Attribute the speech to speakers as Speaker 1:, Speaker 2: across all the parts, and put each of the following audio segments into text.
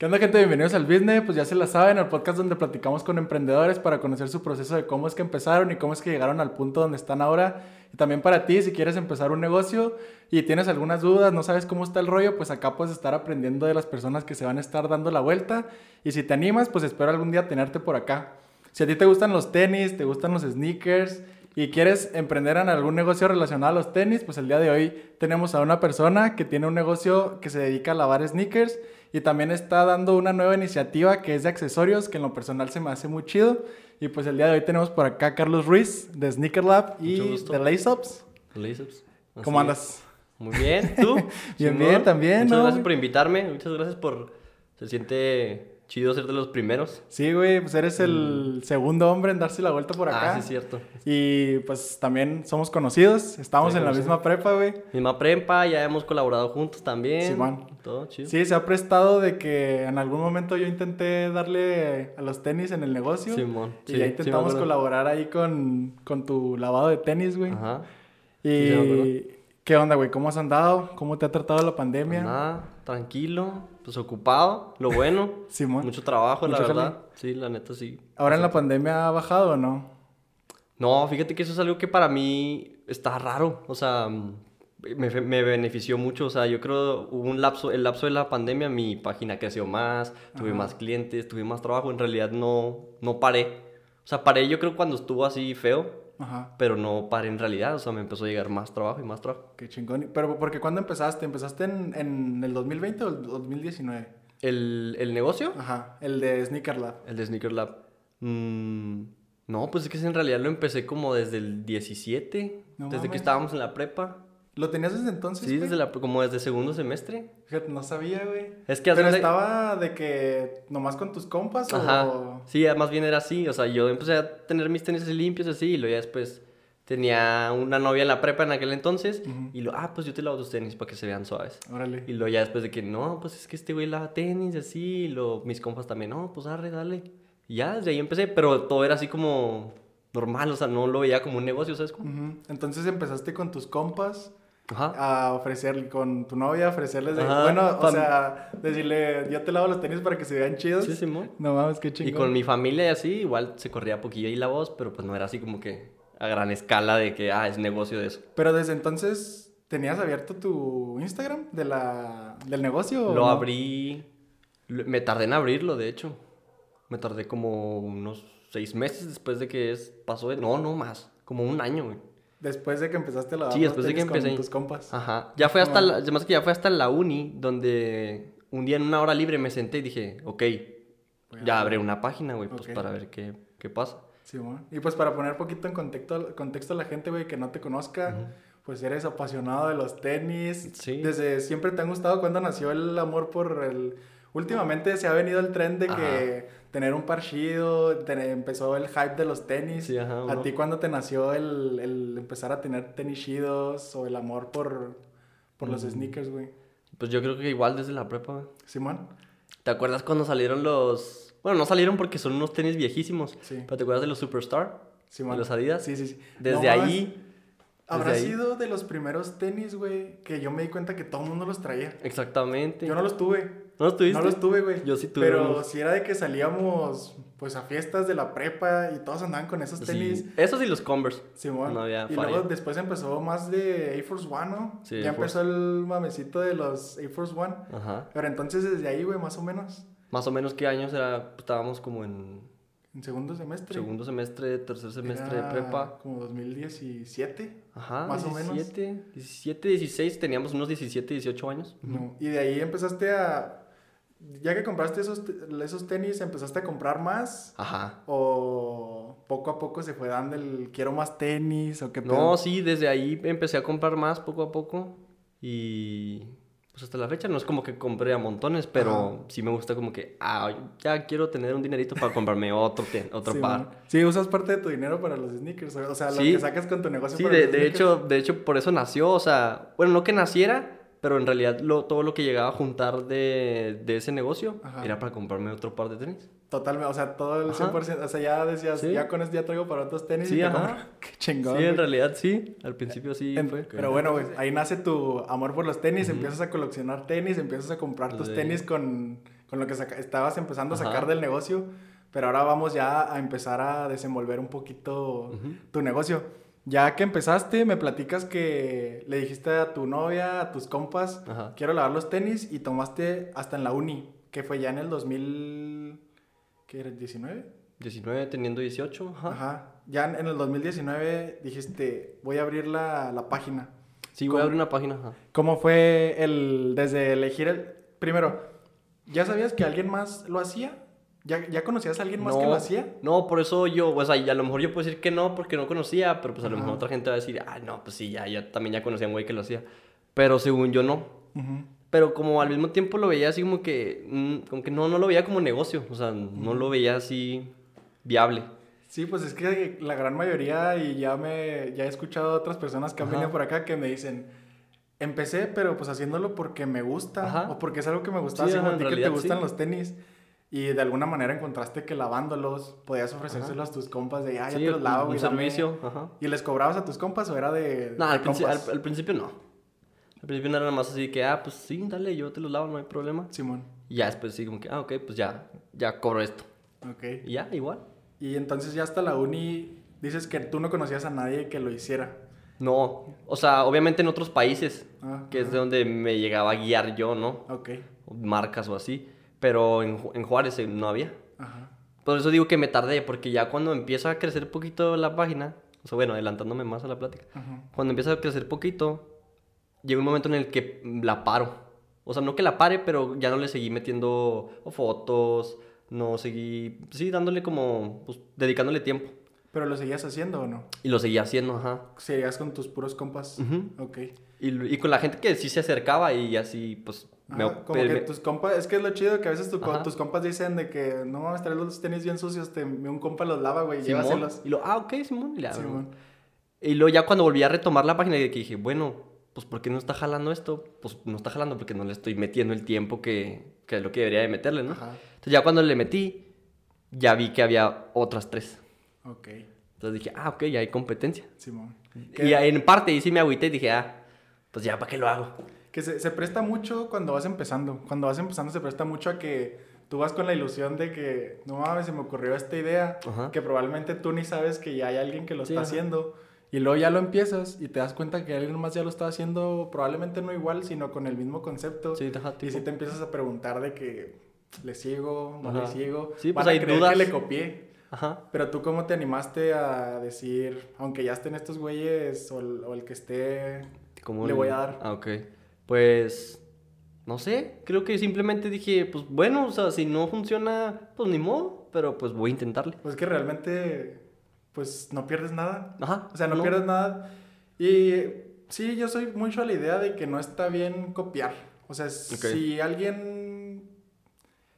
Speaker 1: ¿Qué onda, gente? Bienvenidos al Business. Pues ya se la saben, el podcast donde platicamos con emprendedores para conocer su proceso de cómo es que empezaron y cómo es que llegaron al punto donde están ahora. Y también para ti, si quieres empezar un negocio y tienes algunas dudas, no sabes cómo está el rollo, pues acá puedes estar aprendiendo de las personas que se van a estar dando la vuelta. Y si te animas, pues espero algún día tenerte por acá. Si a ti te gustan los tenis, te gustan los sneakers y quieres emprender en algún negocio relacionado a los tenis, pues el día de hoy tenemos a una persona que tiene un negocio que se dedica a lavar sneakers y también está dando una nueva iniciativa que es de accesorios, que en lo personal se me hace muy chido. Y pues el día de hoy tenemos por acá a Carlos Ruiz de Sneaker Lab y de Lace Ups.
Speaker 2: Lace Ups.
Speaker 1: ¿Cómo andas?
Speaker 2: Muy bien, ¿tú?
Speaker 1: bien, bien, también.
Speaker 2: Muchas gracias por invitarme, muchas gracias por... Se siente chido ser de los primeros.
Speaker 1: Sí, güey, pues eres el mm. segundo hombre en darse la vuelta por acá.
Speaker 2: Ah, sí, es cierto.
Speaker 1: Y pues también somos conocidos, estamos en la misma prepa, güey.
Speaker 2: Misma prepa, ya hemos colaborado juntos también.
Speaker 1: Simón.
Speaker 2: Todo chido.
Speaker 1: Sí, se ha prestado de que en algún momento yo intenté darle a los tenis en el negocio.
Speaker 2: Simón.
Speaker 1: Y ya intentamos colaborar ahí con, con tu lavado de tenis, güey. Ajá. Y... ¿Qué onda, güey? ¿Cómo has andado? ¿Cómo te ha tratado la pandemia?
Speaker 2: Nada, tranquilo pues ocupado, lo bueno.
Speaker 1: Simón.
Speaker 2: Mucho trabajo, la verdad. Sí, la neta sí.
Speaker 1: ¿Ahora en la pandemia ha bajado o no?
Speaker 2: No, fíjate que eso es algo que para mí está raro. O sea, me, me, benefició mucho. O sea, yo creo hubo un lapso, el lapso de la pandemia, mi página creció más, tuve más clientes, tuve más trabajo. En realidad no, no paré. O sea, paré yo creo cuando estuvo así feo. Ajá. Pero no paré en realidad, o sea, me empezó a llegar más trabajo y más trabajo.
Speaker 1: Qué chingón. Pero, porque cuándo empezaste? ¿Empezaste en, en el 2020 o el 2019?
Speaker 2: ¿El, ¿El, negocio?
Speaker 1: Ajá, el de Sneaker Lab.
Speaker 2: El de Sneaker Lab. Mm, no, pues es que en realidad lo empecé como desde el 17, desde que estábamos en la prepa.
Speaker 1: ¿Lo tenías desde entonces?
Speaker 2: Sí, desde la, como desde segundo semestre.
Speaker 1: Fíjate, no sabía, güey.
Speaker 2: Es que
Speaker 1: Pero estaba de que nomás con tus compas Ajá. o...
Speaker 2: Sí, más bien era así. O sea, yo empecé a tener mis tenis limpios así y luego ya después tenía una novia en la prepa en aquel entonces y lo, ah, pues yo te lavo tus tenis para que se vean suaves.
Speaker 1: Órale.
Speaker 2: Y luego ya después de que, no, pues es que este güey lava tenis así, y lo, mis compas también, no, pues arre, dale. Y ya, desde ahí empecé, pero todo era así como normal, o sea, no lo veía como un negocio, ¿sabes?
Speaker 1: Entonces empezaste con tus compas a ofrecerle con tu novia, ofrecerles de, bueno, o sea, decirle, yo te lavo los tenis para que se vean chidos.
Speaker 2: Sí, Simón.
Speaker 1: No mames, qué chingón.
Speaker 2: Y con mi familia y así, igual se corría poquillo ahí la voz, pero pues no era así como que a gran escala de que, ah, es negocio de eso.
Speaker 1: Pero desde entonces, ¿tenías abierto tu Instagram de la, del negocio?
Speaker 2: Lo abrí, me tardé en abrirlo, de hecho. Me tardé como unos seis meses después de que es, pasó, no, no más, como un año, güey.
Speaker 1: Después de que empezaste la
Speaker 2: Sí, después de que empecé.
Speaker 1: Con tus compas.
Speaker 2: Ajá. Ya fue hasta, la, además que ya fue hasta la uni, donde un día en una hora libre me senté y dije, ok, ya abre una página, güey, pues para ver qué, qué pasa.
Speaker 1: Sí, bueno. Y pues para poner poquito en contexto, contexto a la gente, güey, que no te conozca, pues eres apasionado de los tenis.
Speaker 2: Sí.
Speaker 1: Desde siempre te han gustado cuando nació el amor por el... Últimamente se ha venido el tren de que tener un par chido, empezó el hype de los tenis. ¿A ti cuándo te nació el, el, empezar a tener tenis chidos o el amor por, por los mm. sneakers, güey?
Speaker 2: Pues yo creo que igual desde la prepa, güey.
Speaker 1: Simón.
Speaker 2: ¿Te acuerdas cuando salieron los... Bueno, no salieron porque son unos tenis viejísimos. Sí. Pero ¿te acuerdas de los Superstar?
Speaker 1: Simón.
Speaker 2: De los Adidas.
Speaker 1: Sí, sí, sí.
Speaker 2: Desde ahí...
Speaker 1: Habrá sido de los primeros tenis, güey, que yo me di cuenta que todo el mundo los traía.
Speaker 2: Exactamente.
Speaker 1: Yo no los tuve.
Speaker 2: ¿No los tuviste?
Speaker 1: No los tuve, güey.
Speaker 2: Yo sí tuve.
Speaker 1: Pero si era de que salíamos, pues, a fiestas de la prepa y todos andaban con esos tenis.
Speaker 2: Sí. Esos y los Converse.
Speaker 1: Sí, bueno. y luego después empezó más de Air Force One, ¿no? Sí. Ya empezó el mamecito de los Air Force One. Ajá. Pero entonces desde ahí, güey, más o menos.
Speaker 2: Más o menos, ¿qué años era? Estábamos como en
Speaker 1: en segundo semestre.
Speaker 2: Segundo semestre, tercer semestre de prepa.
Speaker 1: Como 2017.
Speaker 2: Ajá, más o menos. 17, 16, teníamos unos 17, 18 años.
Speaker 1: No. Y de ahí empezaste a. Ya que compraste esos, esos tenis, ¿empezaste a comprar más?
Speaker 2: Ajá.
Speaker 1: ¿O poco a poco se fue dando el quiero más tenis? ¿O qué
Speaker 2: No, sí, desde ahí empecé a comprar más poco a poco. Y pues hasta la fecha no es como que compré a montones, pero sí me gusta como que, ah, ya quiero tener un dinerito para comprarme otro, otro par.
Speaker 1: Sí, usas parte de tu dinero para los sneakers, o sea, lo que sacas con tu negocio.
Speaker 2: Sí, de, de hecho, de hecho, por eso nació, o sea, bueno, no que naciera, pero en realidad lo, todo lo que llegaba a juntar de, de ese negocio era para comprarme otro par de tenis.
Speaker 1: Totalmente, o sea, todo el 100%, o sea, ya decías, ya con esto ya traigo para otros tenis
Speaker 2: sí,
Speaker 1: y
Speaker 2: ajá.
Speaker 1: qué chingón.
Speaker 2: Sí, en realidad sí, al principio sí fue.
Speaker 1: Pero bueno, güey, ahí nace tu amor por los tenis, empiezas a coleccionar tenis, empiezas a comprar tus tenis con, con lo que estabas empezando a sacar del negocio, pero ahora vamos ya a empezar a desenvolver un poquito tu negocio. Ya que empezaste, me platicas que le dijiste a tu novia, a tus compas,
Speaker 2: Ajá.
Speaker 1: quiero lavar los tenis y tomaste hasta en la uni, que fue ya en el 2000, ¿qué era? ¿19?
Speaker 2: 19 teniendo 18, ajá.
Speaker 1: Ajá. Ya en el 2019 dijiste, voy a abrir la, la página.
Speaker 2: Sí, voy a abrir una página, ajá.
Speaker 1: ¿Cómo fue el, desde elegir el, primero, ¿ya sabías que alguien más lo hacía? ¿Ya, ya conocías a alguien más que lo hacía?
Speaker 2: No, por eso yo, o sea, y a lo mejor yo puedo decir que no porque no conocía, pero pues a lo
Speaker 1: Ajá.
Speaker 2: mejor otra gente va a decir, ah, no, pues sí, ya, yo también ya conocía a un güey que lo hacía. Pero según yo no.
Speaker 1: Ujú.
Speaker 2: Pero como al mismo tiempo lo veía así como que, mm, como que no, no lo veía como negocio, o sea, no lo veía así viable.
Speaker 1: Sí, pues es que la gran mayoría, y ya me ya he escuchado a otras personas que han venido por acá que me dicen, empecé, pero pues haciéndolo porque me gusta,
Speaker 2: Ajá.
Speaker 1: o porque es algo que me gustaba,
Speaker 2: Sí,
Speaker 1: así como a ti que te
Speaker 2: realidad,
Speaker 1: gustan
Speaker 2: sí.
Speaker 1: los tenis. Y de alguna manera encontraste que lavándolos podías ofrecérselos a tus compas de, ah, ya
Speaker 2: Sí,
Speaker 1: te los lavo,
Speaker 2: un
Speaker 1: dame".
Speaker 2: servicio, ajá.
Speaker 1: ¿Y les cobrabas a tus compas o era de,
Speaker 2: No, al, principio no. Al principio no era nada más así que, ah, pues sí, dale, yo te los lavo, no hay problema.
Speaker 1: Simón,
Speaker 2: Y ya después sí, como que, ah, ok, pues ya, ya cobro esto.
Speaker 1: ok.
Speaker 2: Y ya, igual.
Speaker 1: Y entonces ya hasta la uni dices que tú no conocías a nadie que lo hiciera.
Speaker 2: No, o sea, obviamente en otros países,
Speaker 1: Ah,
Speaker 2: que es de donde me llegaba a guiar yo, ¿no?
Speaker 1: Ok,
Speaker 2: Marcas o así. Pero en, en Juárez eh, no había.
Speaker 1: ajá.
Speaker 2: Por eso digo que me tardé, porque ya cuando empieza a crecer poquito la página, o sea, bueno, adelantándome más a la plática,
Speaker 1: Ajá.
Speaker 2: cuando empieza a crecer poquito, llega un momento en el que la paro. O sea, no que la pare, pero ya no le seguí metiendo fotos, no seguí, sí, dándole como, pues, dedicándole tiempo.
Speaker 1: ¿Pero lo seguías haciendo o no?
Speaker 2: Y lo seguía haciendo, ajá.
Speaker 1: ¿Seguías con tus puros compas?
Speaker 2: Ujú.
Speaker 1: Ok.
Speaker 2: Y, y con la gente que sí se acercaba y así, pues, me,
Speaker 1: Ajá, como
Speaker 2: me-
Speaker 1: que tus compas, es que es lo chido que a veces tu tus compas dicen de que no mames, traes los tenis bien sucios, te, un compa los lava, güey, llévaselos.
Speaker 2: Y lo, ah, ok, Simón. Y, le.
Speaker 1: Simón.
Speaker 2: y luego ya cuando volví a retomar la página, que dije, bueno, pues ¿por qué no está jalando esto? Pues no está jalando porque no le estoy metiendo el tiempo que, que es lo que debería de meterle, ¿no?
Speaker 1: Ajá.
Speaker 2: Entonces ya cuando le metí, ya vi que había otras tres.
Speaker 1: Ok,
Speaker 2: Entonces dije, ah, ok, ya hay competencia.
Speaker 1: Simón.
Speaker 2: Y
Speaker 1: Que,
Speaker 2: en parte, y sí me agüité y dije, ah, pues ya, ¿para qué lo hago?
Speaker 1: Que se, se presta mucho cuando vas empezando. Cuando vas empezando se presta mucho a que tú vas con la ilusión de que, no mames, se me ocurrió esta idea,
Speaker 2: Ajá.
Speaker 1: que probablemente tú ni sabes que ya hay alguien que lo
Speaker 2: Sí,
Speaker 1: está
Speaker 2: ajá.
Speaker 1: haciendo. Y luego ya lo empiezas y te das cuenta que alguien más ya lo está haciendo, probablemente no igual, sino con el mismo concepto.
Speaker 2: Sí, ajá,
Speaker 1: Y si te empiezas a preguntar de que le sigo, no le sigo.
Speaker 2: Sí,
Speaker 1: van
Speaker 2: pues
Speaker 1: a
Speaker 2: hay
Speaker 1: creer
Speaker 2: dudas.
Speaker 1: que le copié.
Speaker 2: Ajá.
Speaker 1: Pero tú cómo te animaste a decir, aunque ya estén estos güeyes o el, o el que esté,
Speaker 2: ¿Cómo
Speaker 1: le voy a dar?
Speaker 2: Ah, ok. Pues, no sé, creo que simplemente dije, pues bueno, o sea, si no funciona, pues ni modo, pero pues voy a intentarle.
Speaker 1: Pues que realmente, pues no pierdes nada.
Speaker 2: Ajá.
Speaker 1: O sea, no, pierdes nada. Y sí, yo soy mucho a la idea de que no está bien copiar. O sea, si alguien,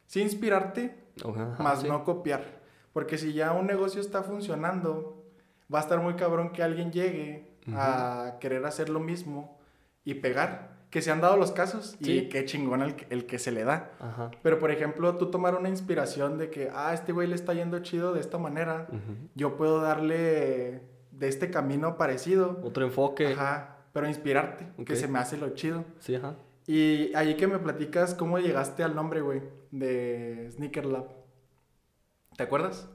Speaker 1: sí inspirarte,
Speaker 2: Ajá,
Speaker 1: más
Speaker 2: sí.
Speaker 1: no copiar. Porque si ya un negocio está funcionando, va a estar muy cabrón que alguien llegue a querer hacer lo mismo y pegar. Que se han dado los casos y
Speaker 2: Sí.
Speaker 1: qué chingón el, que- el que se le da.
Speaker 2: Ajá.
Speaker 1: Pero por ejemplo, tú tomar una inspiración de que, ah, este güey le está yendo chido de esta manera, yo puedo darle de este camino parecido.
Speaker 2: Otro enfoque.
Speaker 1: Ajá, pero inspirarte, que se me hace lo chido.
Speaker 2: Sí, ajá.
Speaker 1: Y ahí que me platicas cómo llegaste al nombre, güey, de Sneaker Lab. ¿Te acuerdas?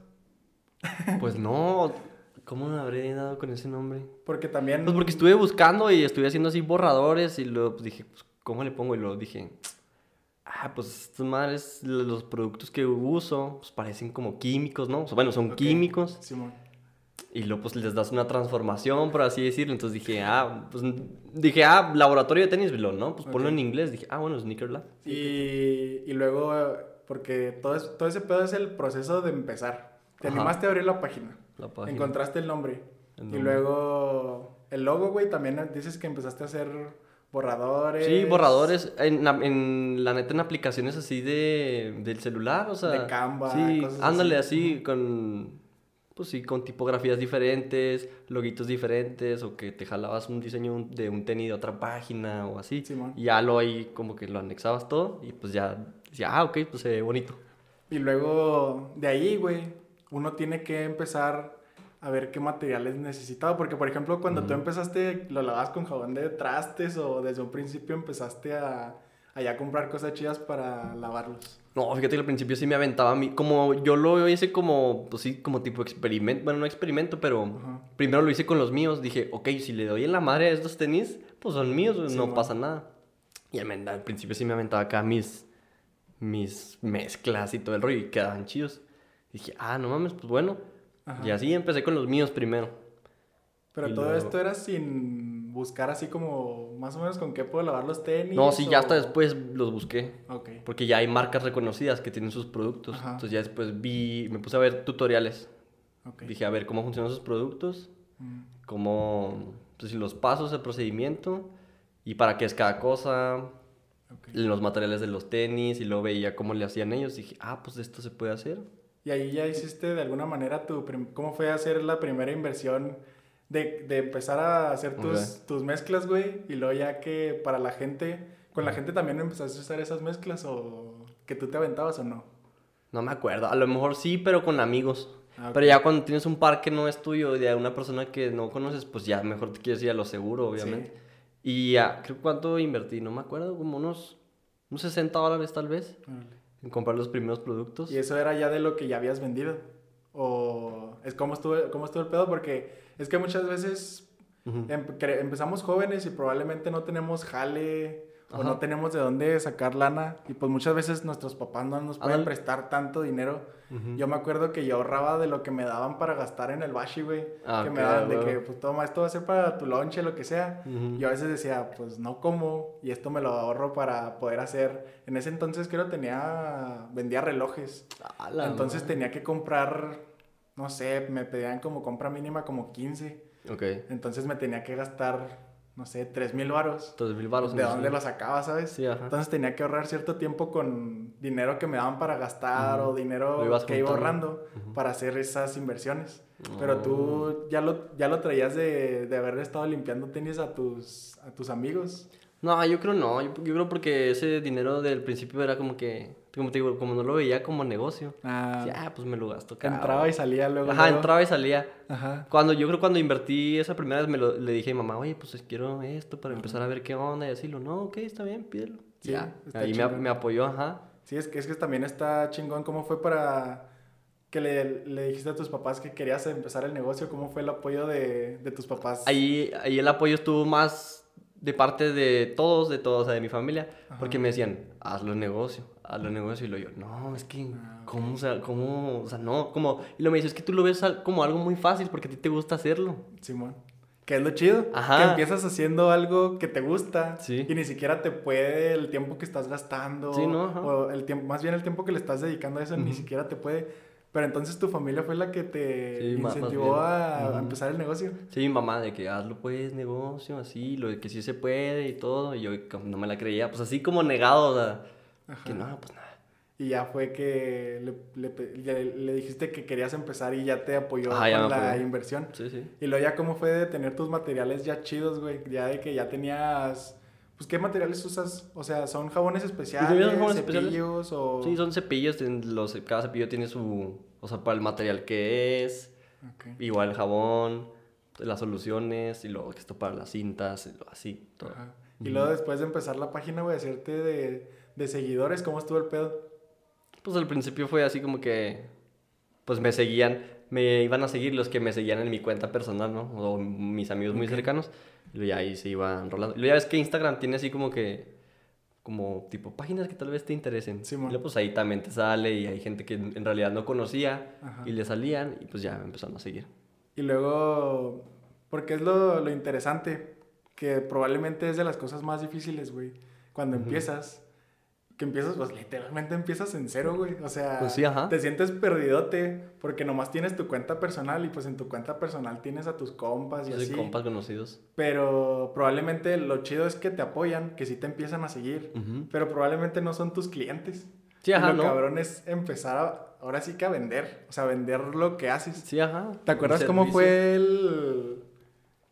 Speaker 2: Pues no, ¿cómo me habré dado con ese nombre?
Speaker 1: Porque también...
Speaker 2: Pues porque estuve buscando y estuve haciendo así borradores y luego pues, dije, pues, ¿cómo le pongo? Y luego dije, ah, pues estas madres, los productos que uso, pues parecen como químicos, ¿no? Bueno, son
Speaker 1: Ok,
Speaker 2: químicos.
Speaker 1: Simón.
Speaker 2: Y luego pues les das una transformación, por así decirlo. Entonces dije, ah, pues dije, ah, laboratorio de tenis, lo, ¿no? Pues ponlo
Speaker 1: Ok.
Speaker 2: en inglés. Dije, ah, bueno, Sneaker Lab.
Speaker 1: Y, y luego, porque todo, es- todo ese pedo es el proceso de empezar. Te
Speaker 2: Ajá.
Speaker 1: animaste a abrir la página.
Speaker 2: La página.
Speaker 1: Encontraste el nombre.
Speaker 2: El
Speaker 1: Y
Speaker 2: nombre.
Speaker 1: luego el logo, güey, también dices que empezaste a hacer borradores.
Speaker 2: Sí, borradores, en, en la neta en aplicaciones así de, del celular, o sea.
Speaker 1: De Canva,
Speaker 2: Sí,
Speaker 1: cosas
Speaker 2: ándale
Speaker 1: así.
Speaker 2: así, con, pues sí, con tipografías diferentes, loguitos diferentes, o que te jalabas un diseño de un tenis de otra página o así.
Speaker 1: Simón.
Speaker 2: Y ya lo ahí como que lo anexabas todo y pues ya decía, ah, ok, pues se ve bonito.
Speaker 1: Y luego de ahí, güey, uno tiene que empezar a ver qué materiales necesitaba. Porque, por ejemplo, cuando tú empezaste, lo lavabas con jabón de trastes o desde un principio empezaste a, allá comprar cosas chidas para lavarlos.
Speaker 2: No, fíjate que al principio sí me aventaba a mí. Como yo lo hice como, pues sí, como tipo experimento. Bueno, no experimento, pero
Speaker 1: Ajá.
Speaker 2: primero lo hice con los míos. Dije, ok, si le doy en la madre a estos tenis, pues son míos,
Speaker 1: Sí,
Speaker 2: no
Speaker 1: man.
Speaker 2: pasa nada. Y al, al principio sí me aventaba acá mis, mis mezclas y todo el rollo y quedaban chidos. Dije, ah, no mames, pues bueno.
Speaker 1: Ajá.
Speaker 2: Y así empecé con los míos primero.
Speaker 1: Pero
Speaker 2: Y
Speaker 1: todo
Speaker 2: luego-
Speaker 1: esto era sin buscar así como más o menos con qué puedo lavar los tenis.
Speaker 2: No, sí, ya hasta
Speaker 1: o-
Speaker 2: después los busqué. Porque ya hay marcas reconocidas que tienen sus productos.
Speaker 1: Ajá.
Speaker 2: Entonces ya después vi, me puse a ver tutoriales. Dije, a ver cómo funcionan sus productos,
Speaker 1: Mm,
Speaker 2: cómo, pues los pasos, el procedimiento y para qué es cada cosa,
Speaker 1: ok.
Speaker 2: los materiales de los tenis y luego veía cómo le hacían ellos. Dije, ah, pues esto se puede hacer.
Speaker 1: Y ahí ya hiciste de alguna manera tu... ¿Cómo fue hacer la primera inversión de, de empezar a hacer tus,
Speaker 2: Ok.
Speaker 1: tus mezclas, güey? Y luego ya que para la gente... ¿Con la gente también empezaste a usar esas mezclas o que tú te aventabas o no?
Speaker 2: No me acuerdo, a lo mejor sí, pero con amigos.
Speaker 1: Ah,
Speaker 2: Pero
Speaker 1: ok.
Speaker 2: ya cuando tienes un par que no es tuyo, de una persona que no conoces, pues ya mejor te quieres ir a lo seguro, obviamente. Y ya, creo cuánto invertí, no me acuerdo, como unos, unos 60 dólares tal vez. En comprar los primeros productos.
Speaker 1: ¿Y eso era ya de lo que ya habías vendido? ¿O es cómo estuvo, cómo estuvo el pedo? Porque es que muchas veces em- empezamos jóvenes y probablemente no tenemos jale o no tenemos de dónde sacar lana y pues muchas veces nuestros papás no nos pueden prestar tanto dinero. Yo me acuerdo que yo ahorraba de lo que me daban para gastar en el bashi, güey.
Speaker 2: Ah,
Speaker 1: que me daban de que, pues toma, esto va a ser para tu lonche, lo que sea. Yo a veces decía, pues no como y esto me lo ahorro para poder hacer. En ese entonces creo tenía, vendía relojes. Entonces tenía que comprar, no sé, me pedían como compra mínima como 15.
Speaker 2: Ok,
Speaker 1: Entonces me tenía que gastar, no sé, 3 mil varos.
Speaker 2: entonces mil baros.
Speaker 1: ¿De dónde lo sacaba, sabes?
Speaker 2: Sí, ajá.
Speaker 1: Entonces tenía que ahorrar cierto tiempo con dinero que me daban para gastar o dinero que iba ahorrando para hacer esas inversiones. Pero
Speaker 2: Oh.
Speaker 1: tú ya lo, ya lo traías de, de haber estado limpiando tenis a tus, a tus amigos.
Speaker 2: No, yo creo no. Yo, yo creo porque ese dinero del principio era como que, como te digo, como no lo veía como negocio.
Speaker 1: Ah,
Speaker 2: Decía, ah, pues me lo gasto. cabrón".
Speaker 1: entraba y salía luego.
Speaker 2: Ajá,
Speaker 1: luego.
Speaker 2: entraba y salía.
Speaker 1: Ajá.
Speaker 2: Cuando yo creo cuando invertí esa primera vez me lo, le dije a mi mamá, oye, pues quiero esto para empezar a ver qué onda y así. Lo, no, ok, está bien, pídelo.
Speaker 1: Sí,
Speaker 2: ya. Ahí me, me apoyó, ajá.
Speaker 1: Sí, es que, es que también está chingón. ¿Cómo fue para que le, le dijiste a tus papás que querías empezar el negocio? ¿Cómo fue el apoyo de, de tus papás?
Speaker 2: Ahí, ahí el apoyo estuvo más de parte de todos, de todos, o sea, de mi familia,
Speaker 1: Ajá.
Speaker 2: porque me decían, hazlo negocio, hazlo negocio, y lo yo, no, es que,
Speaker 1: Ah.
Speaker 2: ¿cómo, o sea, cómo, o sea, no, como, y lo me dice, es que tú lo ves como algo muy fácil, porque a ti te gusta hacerlo.
Speaker 1: Simón. Que es lo chido.
Speaker 2: Ajá.
Speaker 1: Que empiezas haciendo algo que te gusta.
Speaker 2: Sí.
Speaker 1: Y ni siquiera te puede el tiempo que estás gastando.
Speaker 2: Sí, ¿no? Ajá.
Speaker 1: O el tiempo, más bien el tiempo que le estás dedicando a eso, ni
Speaker 2: Ujú.
Speaker 1: siquiera te puede. Pero entonces tu familia fue la que te
Speaker 2: Sí,
Speaker 1: incentivó a, a
Speaker 2: Ujú.
Speaker 1: empezar el negocio.
Speaker 2: Sí, mi mamá, de que hazlo pues, negocio, así, lo de que sí se puede y todo, y yo no me la creía, pues así como negado, o sea,
Speaker 1: Ajá.
Speaker 2: que no, pues nada.
Speaker 1: Y ya fue que le, le le- dijiste que querías empezar y ya te apoyó
Speaker 2: Ajá,
Speaker 1: con la
Speaker 2: apoyó.
Speaker 1: inversión.
Speaker 2: Sí, sí.
Speaker 1: Y luego ya cómo fue de tener tus materiales ya chidos, güey. Ya de que ya tenías... Pues, ¿qué materiales usas? O sea, ¿son jabones especiales,
Speaker 2: Pues, son jabones especiales.
Speaker 1: cepillos o...?
Speaker 2: Sí, son cepillos, los, cada cepillo tiene su, o sea, para el material que es,
Speaker 1: Ok.
Speaker 2: igual el jabón, las soluciones, y luego esto para las cintas, así, todo.
Speaker 1: Ajá. Y luego después de empezar la página, güey, hacerte de, de seguidores, ¿cómo estuvo el pedo?
Speaker 2: Pues al principio fue así como que, pues me seguían, me iban a seguir los que me seguían en mi cuenta personal, ¿no? O mis amigos muy cercanos. Y ahí se iban rolando. Y ya ves que Instagram tiene así como que, como tipo páginas que tal vez te interesen.
Speaker 1: Sí,
Speaker 2: y pues ahí también te sale y hay gente que en realidad no conocía
Speaker 1: Ajá.
Speaker 2: y le salían y pues ya me empezaron a seguir.
Speaker 1: Y luego, porque es lo, lo interesante, que probablemente es de las cosas más difíciles, güey. Cuando empiezas, que empiezas, pues literalmente empiezas en cero, güey. O sea,
Speaker 2: Pues sí,
Speaker 1: te sientes perdidote porque nomás tienes tu cuenta personal y pues en tu cuenta personal tienes a tus compas y
Speaker 2: Yo soy
Speaker 1: así.
Speaker 2: compas conocidos.
Speaker 1: Pero probablemente lo chido es que te apoyan, que sí te empiezan a seguir. Pero probablemente no son tus clientes.
Speaker 2: Sí, ajá,
Speaker 1: lo
Speaker 2: ¿no?
Speaker 1: cabrón es empezar a- ahora sí que a vender. O sea, vender lo que haces.
Speaker 2: Sí, ajá.
Speaker 1: ¿Te acuerdas cómo fue el,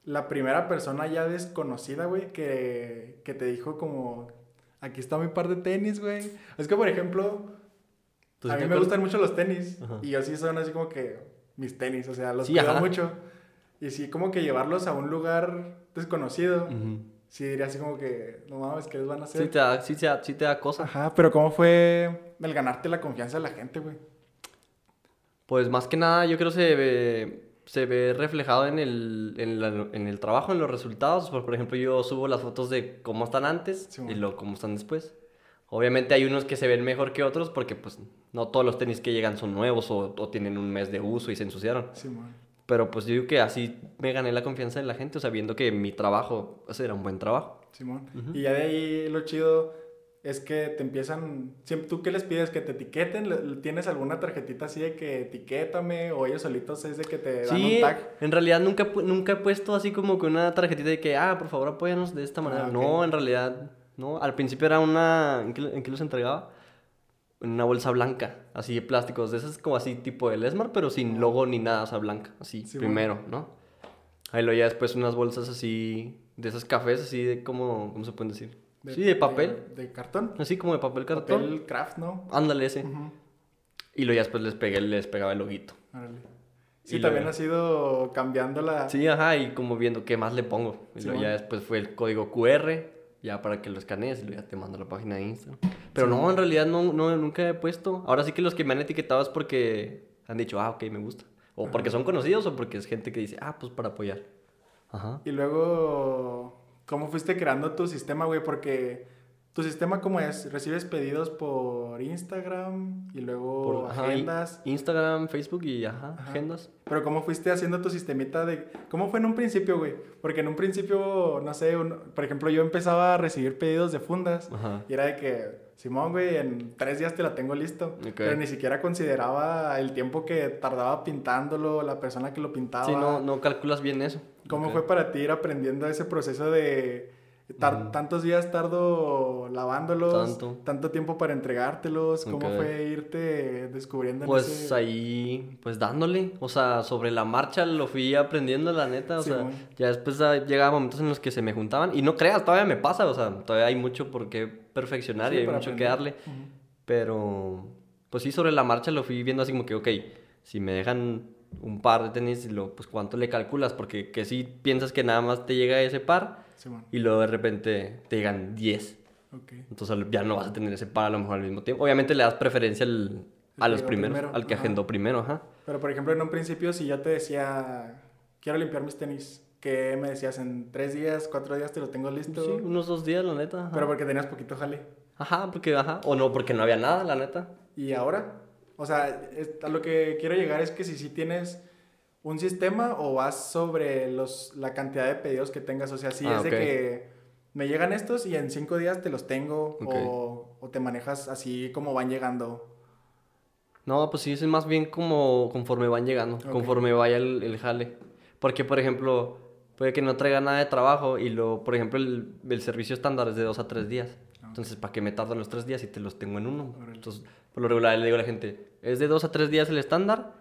Speaker 1: la primera persona ya desconocida, güey, que, que te dijo como, aquí está mi par de tenis, güey? Es que, por ejemplo,
Speaker 2: ¿Tú sí
Speaker 1: a mí me gustan mucho los tenis.
Speaker 2: Ajá.
Speaker 1: Y yo sí son así como que mis tenis, o sea, los
Speaker 2: Sí,
Speaker 1: cuido
Speaker 2: ajá.
Speaker 1: mucho. Y sí, como que llevarlos a un lugar desconocido. Sí diría así como que, no mames, ¿qué les van a hacer?
Speaker 2: Sí te da, sí, te da- sí te da cosa.
Speaker 1: Ajá, pero ¿cómo fue el ganarte la confianza de la gente, güey?
Speaker 2: Pues más que nada yo creo se ve, se ve reflejado en el, en, la- en el trabajo, en los resultados. Por, por ejemplo, yo subo las fotos de cómo están antes
Speaker 1: Sí,
Speaker 2: y luego cómo están después. Obviamente hay unos que se ven mejor que otros porque pues no todos los tenis que llegan son nuevos o, o tienen un mes de uso y se ensuciaron. Pero pues yo digo que así me gané la confianza de la gente, o sea, viendo que mi trabajo, ese era un buen trabajo.
Speaker 1: Simón. Y ya de ahí lo chido es que te empiezan. siempre- ¿Tú qué les pides? ¿Que te etiqueten? ¿Le- ¿Tienes alguna tarjetita así de que etiquétame? ¿O ellos solitos es de que te dan
Speaker 2: Sí,
Speaker 1: un tag?
Speaker 2: en realidad nunca, nunca he puesto así como que una tarjetita de que, ah, por favor apóyanos de esta manera.
Speaker 1: Ah, ok.
Speaker 2: No, en realidad, no. Al principio era una, ¿en qué, lo- en qué los entregaba? En una bolsa blanca, así de plásticos, de esas como así tipo el Esmar, pero sin logo ni nada, o sea, blanca, así,
Speaker 1: Sí,
Speaker 2: primero, ¿no? Ahí luego ya después unas bolsas así, de esas cafés, así de como, ¿cómo se pueden decir? Sí, de papel,
Speaker 1: De, cartón.
Speaker 2: así como de papel cartón.
Speaker 1: Papel craft, ¿no?
Speaker 2: Ándale ese.
Speaker 1: Ujú.
Speaker 2: Y luego ya después les pegué, les pegaba el loguito.
Speaker 1: Órale.
Speaker 2: Y
Speaker 1: Sí, también has ido cambiando la.
Speaker 2: Sí, ajá, y como viendo qué más le pongo. Y
Speaker 1: Sí,
Speaker 2: luego ya después fue el código QR, ya para que lo escanees y luego ya te mando la página de Instagram. Pero no, en realidad no, no, nunca he puesto. Ahora sí que los que me han etiquetado es porque han dicho, ah, ok, me gusta. O porque son conocidos o porque es gente que dice, ah, pues para apoyar. Ajá.
Speaker 1: Y luego, ¿cómo fuiste creando tu sistema, güey? Porque tu sistema, ¿cómo es? ¿Recibes pedidos por Instagram y luego
Speaker 2: Por ajá,
Speaker 1: agendas?
Speaker 2: Instagram, Facebook y ajá,
Speaker 1: Ajá.
Speaker 2: agendas.
Speaker 1: Pero ¿cómo fuiste haciendo tu sistemita de... ¿Cómo fue en un principio, güey? Porque en un principio, no sé, un- por ejemplo, yo empezaba a recibir pedidos de fundas
Speaker 2: Ajá.
Speaker 1: y era de que, Simón, güey, en tres días te la tengo listo. Pero ni siquiera consideraba el tiempo que tardaba pintándolo, la persona que lo pintaba.
Speaker 2: Sí, no, no calculas bien eso.
Speaker 1: ¿Cómo fue para ti ir aprendiendo ese proceso de tar- tantos días tardo lavándolos,
Speaker 2: Tanto.
Speaker 1: tiempo para entregártelos? ¿Cómo fue irte descubriendo en
Speaker 2: Pues
Speaker 1: ese-
Speaker 2: ahí, pues dándole, o sea, sobre la marcha lo fui aprendiendo, la neta, o
Speaker 1: Sí,
Speaker 2: sea, ya después ah, llegaba momentos en los que se me juntaban, y no creas, todavía me pasa, o sea, todavía hay mucho por qué perfeccionar
Speaker 1: Sí,
Speaker 2: y hay mucho que
Speaker 1: aprender.
Speaker 2: darle,
Speaker 1: Ujú.
Speaker 2: pero, pues sí, sobre la marcha lo fui viendo así como que, ok, si me dejan un par de tenis, lo, pues cuánto le calculas, porque que si piensas que nada más te llega ese par, Y luego de repente te llegan 10.
Speaker 1: ok.
Speaker 2: Entonces ya no vas a tener ese par a lo mejor al mismo tiempo. Obviamente le das preferencia al- a los
Speaker 1: que
Speaker 2: primeros,
Speaker 1: primero,
Speaker 2: al que
Speaker 1: ajá.
Speaker 2: agendó primero, ajá.
Speaker 1: Pero por ejemplo, en un principio, si yo te decía, quiero limpiar mis tenis, ¿qué me decías? ¿En tres días, cuatro días te lo tengo listo?
Speaker 2: Sí, unos dos días, la neta. Ajá.
Speaker 1: Pero porque tenías poquito jale.
Speaker 2: Ajá, porque, ajá. O no, porque no había nada, la neta.
Speaker 1: ¿Y ahora? O sea, a lo que quiero llegar es que si sí tienes un sistema o vas sobre los, la cantidad de pedidos que tengas. O sea, si
Speaker 2: Ah,
Speaker 1: es de que me llegan estos y en cinco días te los tengo o, o te manejas así como van llegando.
Speaker 2: No, pues sí, es más bien como conforme van llegando, conforme vaya el, el jale. Porque, por ejemplo, puede que no traiga nada de trabajo y lo, por ejemplo, el, el servicio estándar es de dos a tres días. Entonces, ¿para qué me tardan los tres días si te los tengo en uno? Entonces, por lo regular le digo a la gente, es de dos a tres días el estándar,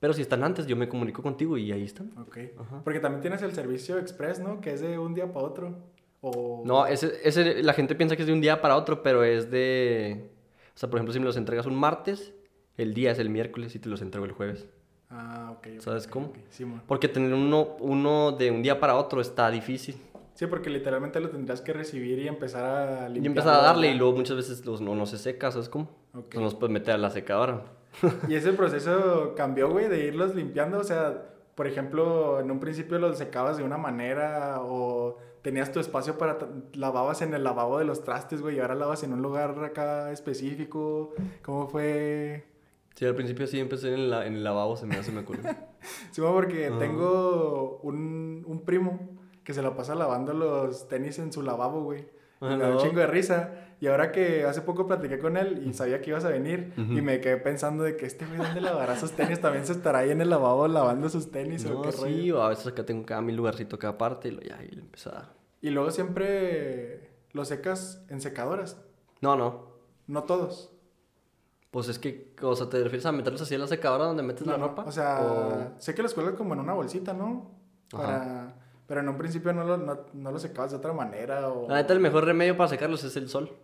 Speaker 2: pero si están antes, yo me comunico contigo y ahí están.
Speaker 1: Ok.
Speaker 2: Ajá.
Speaker 1: Porque también tienes el servicio express, ¿no? Que es de un día para otro. O...
Speaker 2: No, ese, ese, la gente piensa que es de un día para otro, pero es de... O sea, por ejemplo, si me los entregas un martes, el día es el miércoles y te los entrego el jueves.
Speaker 1: Ah, ok. ok,
Speaker 2: ¿Sabes
Speaker 1: ok,
Speaker 2: cómo?
Speaker 1: ok. Simón.
Speaker 2: Porque tener uno, uno de un día para otro está difícil.
Speaker 1: Sí, porque literalmente lo tendrás que recibir y empezar a limpiar.
Speaker 2: Y empezar a darle y luego muchas veces los, no, no se seca, ¿sabes cómo? Entonces nos puedes meter a la secadora.
Speaker 1: Y ese proceso cambió, güey, de irlos limpiando. O sea, por ejemplo, en un principio los secabas de una manera o tenías tu espacio para... lavabas en el lavabo de los trastes, güey, y ahora lavas en un lugar acá específico. ¿Cómo fue?
Speaker 2: Sí, al principio sí empecé en, la- en el lavabo, se me hace, me acuerdo.
Speaker 1: Sí, porque
Speaker 2: Ajá.
Speaker 1: tengo un, un primo que se la pasa lavando los tenis en su lavabo, güey.
Speaker 2: Ah,
Speaker 1: me da un chingo de risa. Y ahora que hace poco platiqué con él y sabía que ibas a venir, y me quedé pensando de que este güey, ¿dónde lavará sus tenis? También se estará ahí en el lavabo lavando sus tenis o
Speaker 2: No,
Speaker 1: qué
Speaker 2: sí,
Speaker 1: rollo.
Speaker 2: o a veces acá tengo cada mi lugarcito acá aparte y lo, ya, y le empecé a dar.
Speaker 1: Y luego siempre los secas en secadoras.
Speaker 2: No, no.
Speaker 1: No todos.
Speaker 2: Pues es que, o sea, ¿te refieres a meterlos así en la secadora donde metes
Speaker 1: No,
Speaker 2: la
Speaker 1: no,
Speaker 2: ropa?
Speaker 1: O sea,
Speaker 2: O-
Speaker 1: sé que los cuelgas como en una bolsita, ¿no? Para... Pero en un principio no lo, no, no lo secabas de otra manera o...
Speaker 2: La neta, el mejor remedio para secarlos es el sol.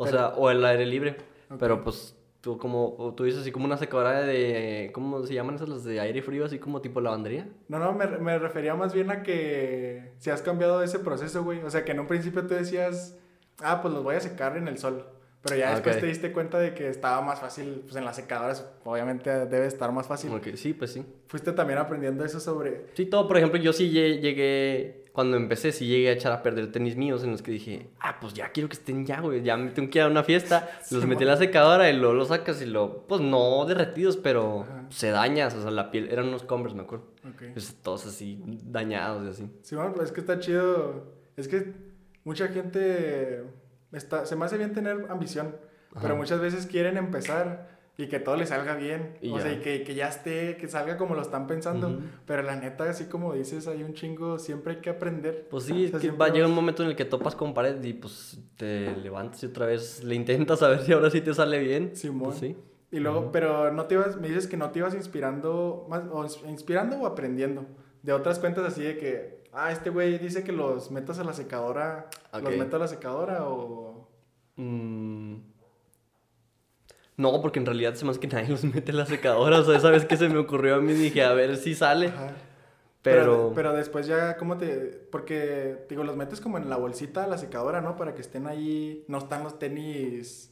Speaker 2: O
Speaker 1: Pero-
Speaker 2: sea, o el aire libre. Pero pues tú como, tú dices así como una secadora de, ¿cómo se llaman esas? Las de aire frío, así como tipo lavandería.
Speaker 1: No, no, me, me refería más bien a que si has cambiado ese proceso, güey. O sea, que en un principio tú decías, ah, pues los voy a secar en el sol. Pero ya después te diste cuenta de que estaba más fácil, pues en las secadoras obviamente debe estar más fácil.
Speaker 2: Que, sí, pues sí.
Speaker 1: Fuiste también aprendiendo eso sobre...
Speaker 2: Sí, todo, por ejemplo, yo sí lle- llegué, cuando empecé, sí llegué a echar a perder tenis míos en los que dije, ah, pues ya quiero que estén ya, güey, ya me tengo que ir a una fiesta. Los metí en la secadora y luego los sacas y lo, pues no derretidos, pero
Speaker 1: Ajá.
Speaker 2: se dañas, o sea, la piel, eran unos Converse, me acuerdo.
Speaker 1: Ok.
Speaker 2: Pues todos así, dañados y así.
Speaker 1: Sí, bueno, pues es que está chido. Es que mucha gente está, se me hace bien tener ambición,
Speaker 2: Ajá.
Speaker 1: pero muchas veces quieren empezar y que todo les salga bien.
Speaker 2: Y
Speaker 1: o
Speaker 2: ya.
Speaker 1: sea, y que, que ya esté, que salga como lo están pensando. Pero la neta, así como dices, hay un chingo, siempre hay que aprender.
Speaker 2: Pues
Speaker 1: O
Speaker 2: sí,
Speaker 1: sea,
Speaker 2: es que va a llegar un momento en el que topas con pared y pues te levantas y otra vez le intentas a ver si ahora sí te sale bien.
Speaker 1: Simón.
Speaker 2: Pues sí.
Speaker 1: Y luego, pero no te ibas, me dices que no te ibas inspirando, más, o ins- inspirando o aprendiendo de otras cuentas así de que, ah, este güey dice que los metas a la secadora, los meto a la secadora o...
Speaker 2: Mm. No, porque en realidad se hace que nadie los mete en la secadora. O sea, esa vez que se me ocurrió a mí dije, a ver si sale.
Speaker 1: Ajá.
Speaker 2: Pero.
Speaker 1: pero... después ya, ¿cómo te...? Porque, digo, los metes como en la bolsita la secadora, ¿no? Para que estén ahí, no están los tenis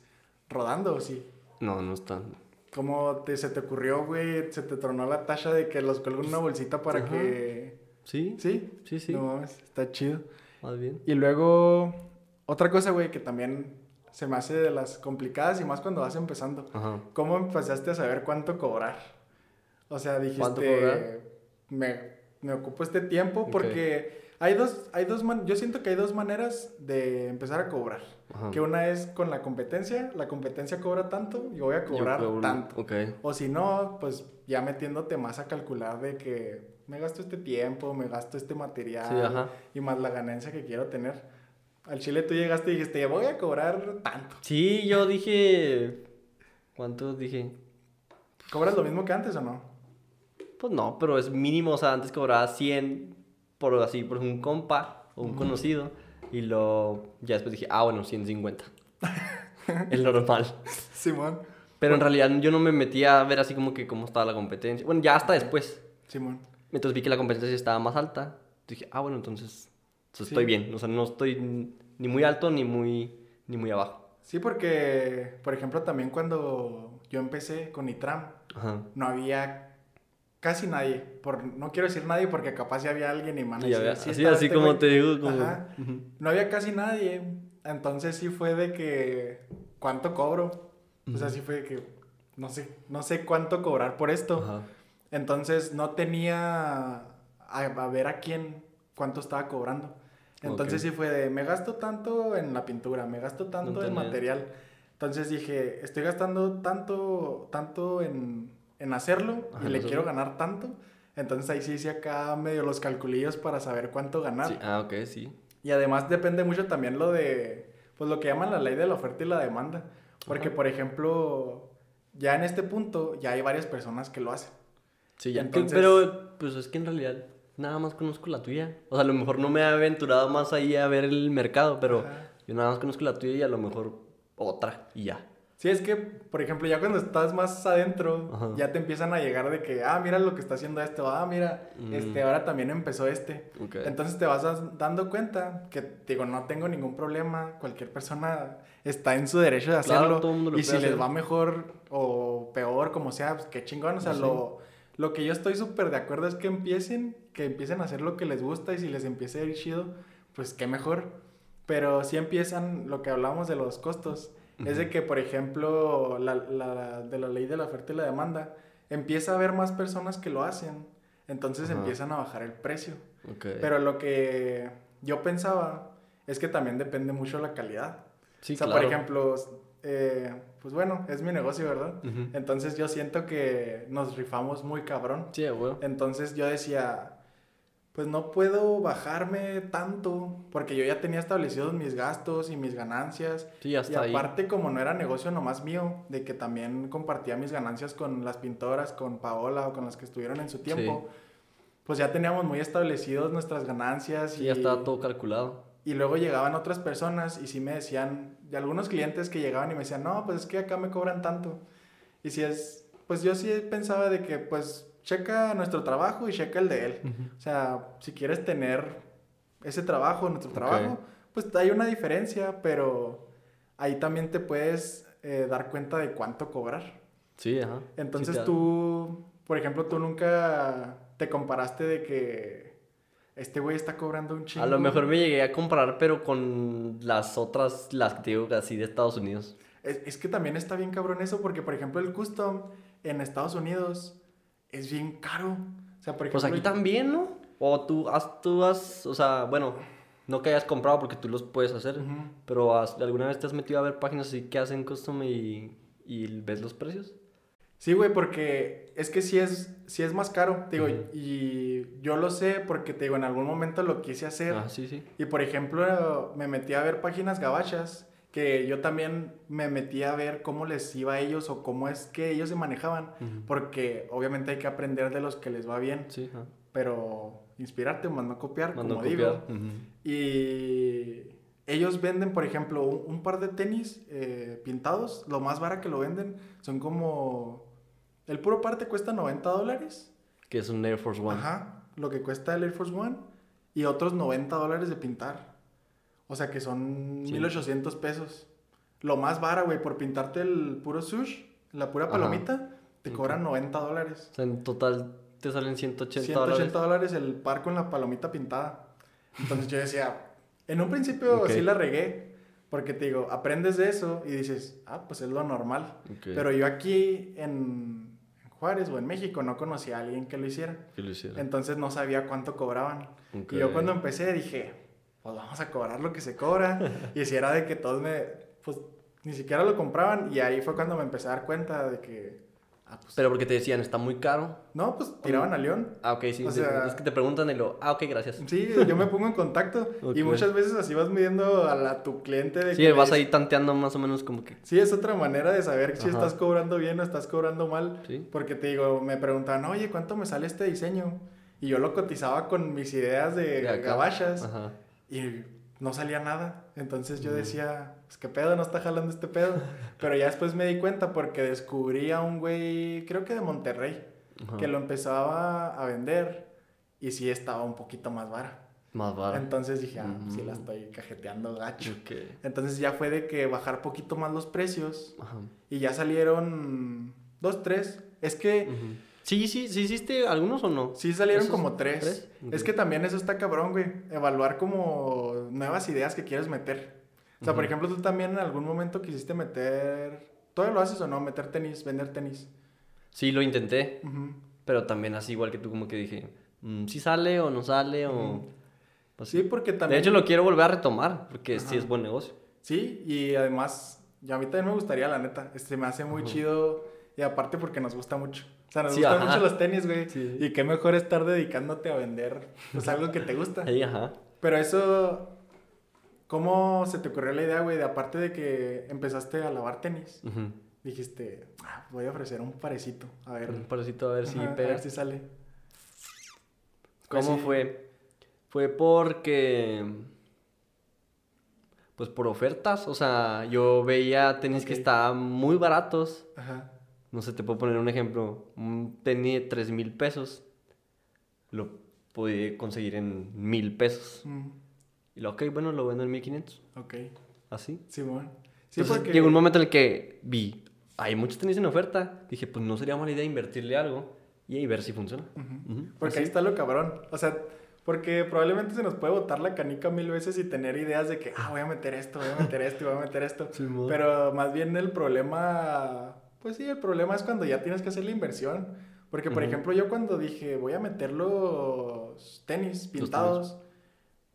Speaker 1: rodando, ¿o sí?
Speaker 2: No, no está.
Speaker 1: ¿Cómo te, se te ocurrió, güey? Se te tronó la tacha de que los cuelgo en una bolsita para
Speaker 2: Ajá.
Speaker 1: que...
Speaker 2: ¿Sí?
Speaker 1: ¿Sí?
Speaker 2: Sí, sí.
Speaker 1: No mames, está chido.
Speaker 2: Más bien.
Speaker 1: Y luego, otra cosa, güey, que también se me hace de las complicadas y más cuando vas empezando.
Speaker 2: Ajá.
Speaker 1: ¿Cómo empezaste a saber cuánto cobrar? O sea, dijiste. Me, me ocupo este tiempo porque hay dos, hay dos man- yo siento que hay dos maneras de empezar a cobrar.
Speaker 2: Ajá.
Speaker 1: Que una es con la competencia, la competencia cobra tanto y voy a cobrar tanto.
Speaker 2: Ok.
Speaker 1: O si no, pues ya metiéndote más a calcular de que me gasto este tiempo, me gasto este material
Speaker 2: Sí,
Speaker 1: y más la ganancia que quiero tener. Al chile tú llegaste y dijiste, voy a cobrar tanto.
Speaker 2: Sí, yo dije. ¿Cuánto dije?
Speaker 1: ¿Cobras lo mismo que antes o no?
Speaker 2: Pues no, pero es mínimo. O sea, antes cobraba 100 por así, por un compa o un conocido. Y lo. Ya después dije, ah, bueno, 150. es normal.
Speaker 1: Simón.
Speaker 2: Pero en realidad yo no me metía a ver así como que cómo estaba la competencia. Bueno, ya hasta después.
Speaker 1: Simón.
Speaker 2: Entonces vi que la competencia estaba más alta. Dije, ah, bueno, entonces, entonces
Speaker 1: Sí.
Speaker 2: estoy bien. O sea, no estoy ni muy alto ni muy, ni muy abajo.
Speaker 1: Sí, porque, por ejemplo, también cuando yo empecé con Itram,
Speaker 2: Ajá.
Speaker 1: no había casi nadie. Por, no quiero decir nadie porque capaz ya había alguien y
Speaker 2: vea,
Speaker 1: sí
Speaker 2: así,
Speaker 1: este
Speaker 2: como
Speaker 1: güey.
Speaker 2: te digo, como...
Speaker 1: Ajá.
Speaker 2: Ujú.
Speaker 1: No había casi nadie. Entonces sí fue de que, ¿cuánto cobro? O sea, sí fue de que, no sé, no sé cuánto cobrar por esto.
Speaker 2: Ajá.
Speaker 1: Entonces no tenía a, a ver a quién cuánto estaba cobrando. Entonces
Speaker 2: Ok.
Speaker 1: sí fue de, me gasto tanto en la pintura, me gasto tanto en material. Entonces dije, estoy gastando tanto, tanto en, en hacerlo
Speaker 2: Ajá,
Speaker 1: y le quiero ganar tanto. Entonces ahí sí hice acá medio los calculillos para saber cuánto ganar.
Speaker 2: Sí, ah, ok, sí.
Speaker 1: Y además depende mucho también lo de, pues lo que llaman la ley de la oferta y la demanda. Porque,
Speaker 2: Ajá.
Speaker 1: por ejemplo, ya en este punto ya hay varias personas que lo hacen.
Speaker 2: Sí, ya.
Speaker 1: Entonces-
Speaker 2: Pero, pues es que en realidad nada más conozco la tuya. O sea, a lo mejor no me he aventurado más ahí a ver el mercado, pero
Speaker 1: Ajá.
Speaker 2: yo nada más conozco la tuya y a lo mejor otra y ya.
Speaker 1: Sí, es que, por ejemplo, ya cuando estás más adentro,
Speaker 2: Ajá.
Speaker 1: ya te empiezan a llegar de que, ah, mira lo que está haciendo este, ah, mira,
Speaker 2: Mm.
Speaker 1: este, ahora también empezó este.
Speaker 2: Ok.
Speaker 1: Entonces te vas dando cuenta que, digo, no tengo ningún problema, cualquier persona está en su derecho de
Speaker 2: Claro,
Speaker 1: hacerlo.
Speaker 2: lo
Speaker 1: y si
Speaker 2: puede
Speaker 1: les
Speaker 2: hacer.
Speaker 1: va mejor o peor, como sea, pues qué chingón. O sea,
Speaker 2: Sí.
Speaker 1: lo, lo que yo estoy súper de acuerdo es que empiecen, que empiecen a hacer lo que les gusta y si les empieza a ir chido, pues qué mejor. Pero si empiezan lo que hablamos de los costos, es de que, por ejemplo, la, la- de la ley de la oferta y la demanda, empieza a haber más personas que lo hacen, entonces
Speaker 2: Ajá.
Speaker 1: empiezan a bajar el precio.
Speaker 2: Ok.
Speaker 1: Pero lo que yo pensaba es que también depende mucho la calidad.
Speaker 2: sí,
Speaker 1: o sea,
Speaker 2: claro.
Speaker 1: por ejemplo, eh, pues bueno, es mi negocio, ¿verdad?
Speaker 2: Ujú.
Speaker 1: Entonces yo siento que nos rifamos muy cabrón.
Speaker 2: Sí, huevo.
Speaker 1: Entonces yo decía, pues no puedo bajarme tanto porque yo ya tenía establecidos mis gastos y mis ganancias.
Speaker 2: Sí, ya
Speaker 1: Y
Speaker 2: ahí.
Speaker 1: aparte, como no era negocio nomás mío, de que también compartía mis ganancias con las pintoras, con Paola o con las que estuvieron en su tiempo, pues ya teníamos muy establecidos nuestras ganancias
Speaker 2: Sí,
Speaker 1: y,
Speaker 2: ya estaba todo calculado.
Speaker 1: Y luego llegaban otras personas y sí me decían, de algunos clientes que llegaban y me decían, no, pues es que acá me cobran tanto. Y si es, pues yo sí pensaba de que, pues, checa nuestro trabajo y checa el de él. O sea, si quieres tener ese trabajo, nuestro trabajo, pues hay una diferencia, pero ahí también te puedes eh, dar cuenta de cuánto cobrar.
Speaker 2: Sí, ajá.
Speaker 1: Entonces
Speaker 2: Sí,
Speaker 1: tú, por ejemplo, tú nunca te comparaste de que este güey está cobrando un chingo.
Speaker 2: A lo mejor me llegué a comparar, pero con las otras, las que te digo así de Estados Unidos.
Speaker 1: Es, es que también está bien cabrón eso, porque por ejemplo el custom en Estados Unidos es bien caro. O sea, por ejemplo...
Speaker 2: Pues aquí también, ¿no? O tú has, tú has, o sea, bueno, no que hayas comprado porque tú los puedes hacer, pero has- ¿alguna vez te has metido a ver páginas así que hacen custom y, y ves los precios?
Speaker 1: Sí, güey, porque es que sí es, sí es más caro, te digo, y yo lo sé porque te digo, en algún momento lo quise hacer.
Speaker 2: Ah, sí, sí.
Speaker 1: Y por ejemplo, me metí a ver páginas gabachas, que yo también me metí a ver cómo les iba a ellos o cómo es que ellos se manejaban, porque obviamente hay que aprender de los que les va bien,
Speaker 2: Sí,
Speaker 1: pero inspirarte más no copiar, como
Speaker 2: a
Speaker 1: digo.
Speaker 2: copiar.
Speaker 1: Y ellos venden, por ejemplo, un, un par de tenis eh, pintados, lo más barato que lo venden son como... El puro parte cuesta 90 dólares.
Speaker 2: Que es un Air Force One.
Speaker 1: Ajá, lo que cuesta el Air Force One y otros 90 dólares de pintar. O sea que son
Speaker 2: Sí.
Speaker 1: 1800 pesos. Lo más vara, güey, por pintarte el puro sush, la pura
Speaker 2: Ajá.
Speaker 1: palomita, te
Speaker 2: Ok.
Speaker 1: cobran 90 dólares.
Speaker 2: O sea, en total te salen 180
Speaker 1: 180
Speaker 2: dólares.
Speaker 1: dólares el par con la palomita pintada. Entonces yo decía, en un principio
Speaker 2: Ok.
Speaker 1: sí la regué, porque te digo, aprendes de eso y dices, ah, pues es lo normal.
Speaker 2: Ok.
Speaker 1: Pero yo aquí en Juárez o en México no conocía a alguien que lo hiciera.
Speaker 2: Que lo hiciera.
Speaker 1: Entonces no sabía cuánto cobraban. Y yo cuando empecé dije, pues vamos a cobrar lo que se cobra. y si era de que todos me, pues ni siquiera lo compraban. Y ahí fue cuando me empecé a dar cuenta de que, ah, pues,
Speaker 2: Pero porque te decían, está muy caro.
Speaker 1: no, pues tiraban a León.
Speaker 2: Ah, ok, sí.
Speaker 1: O sea-
Speaker 2: es que te preguntan y lo, ah, ok, gracias.
Speaker 1: Sí, yo me pongo en contacto. Y muchas veces así vas midiendo a, la, tu cliente. De
Speaker 2: Sí,
Speaker 1: que
Speaker 2: vas ahí tanteando más o menos como que.
Speaker 1: Sí, es otra manera de saber si estás cobrando bien o estás cobrando mal.
Speaker 2: Sí.
Speaker 1: Porque te digo, me preguntan, oye, ¿cuánto me sale este diseño? Y yo lo cotizaba con mis ideas de,
Speaker 2: De
Speaker 1: gabachas.
Speaker 2: Ajá.
Speaker 1: Y no salía nada. Entonces yo decía, pues qué pedo, no está jalando este pedo. Pero ya después me di cuenta porque descubrí a un güey, creo que de Monterrey,
Speaker 2: Ajá.
Speaker 1: que lo empezaba a vender y sí estaba un poquito más vara.
Speaker 2: Más barato.
Speaker 1: Entonces dije, ah, pues sí la estoy cajeteando gacho. Entonces ya fue de que bajar poquito más los precios
Speaker 2: Ajá.
Speaker 1: y ya salieron dos, tres. Es que.
Speaker 2: Sí, sí, sí hiciste algunos o no?
Speaker 1: sí salieron
Speaker 2: ¿Esos
Speaker 1: como tres.
Speaker 2: tres?
Speaker 1: Es que también eso está cabrón, güey. Evaluar como nuevas ideas que quieres meter. O sea, por ejemplo, tú también en algún momento quisiste meter... ¿Todavía lo haces o no? Meter tenis, vender tenis.
Speaker 2: Sí, lo intenté, pero también así igual que tú como que dije, mm, si sale o no sale o... Pues
Speaker 1: Sí, porque
Speaker 2: De
Speaker 1: también...
Speaker 2: hecho lo quiero volver a retomar porque sí es buen negocio.
Speaker 1: Sí, y además, ya a mí también me gustaría, la neta. Este me hace muy chido y aparte porque nos gusta mucho. O sea, nos
Speaker 2: Sí,
Speaker 1: gustan
Speaker 2: ajá.
Speaker 1: mucho los tenis, güey.
Speaker 2: Sí.
Speaker 1: Y qué mejor estar dedicándote a vender pues algo que te gusta.
Speaker 2: Ajá.
Speaker 1: Pero eso, ¿cómo se te ocurrió la idea, güey? De aparte de que empezaste a lavar tenis, dijiste, "Ah, voy a ofrecer un parecito. A ver,
Speaker 2: Un parecito a ver si
Speaker 1: ajá, a ver si sale.
Speaker 2: ¿Cómo
Speaker 1: Pues
Speaker 2: fue? Fue porque... Pues por ofertas, o sea, yo veía tenis que estaban muy baratos.
Speaker 1: Ajá.
Speaker 2: No sé, te puedo poner un ejemplo. Un tenis de 3 mil pesos. Lo pude conseguir en mil pesos.
Speaker 1: Mm,
Speaker 2: Y lo, ok, bueno, lo vendo en 1500.
Speaker 1: ok,
Speaker 2: Así.
Speaker 1: Sí,
Speaker 2: Entonces
Speaker 1: porque...
Speaker 2: llegó un momento en el que vi, hay muchos tenis en oferta. Dije, pues no sería mala idea invertirle algo y ahí ver si funciona.
Speaker 1: Porque
Speaker 2: así.
Speaker 1: ahí está lo cabrón. O sea, porque probablemente se nos puede botar la canica mil veces y tener ideas de que, ah, voy a meter esto, voy a meter esto, voy a meter esto.
Speaker 2: Simón.
Speaker 1: Pero más bien el problema, pues sí, el problema es cuando ya tienes que hacer la inversión. Porque, por ejemplo, yo cuando dije, voy a meter los tenis pintados,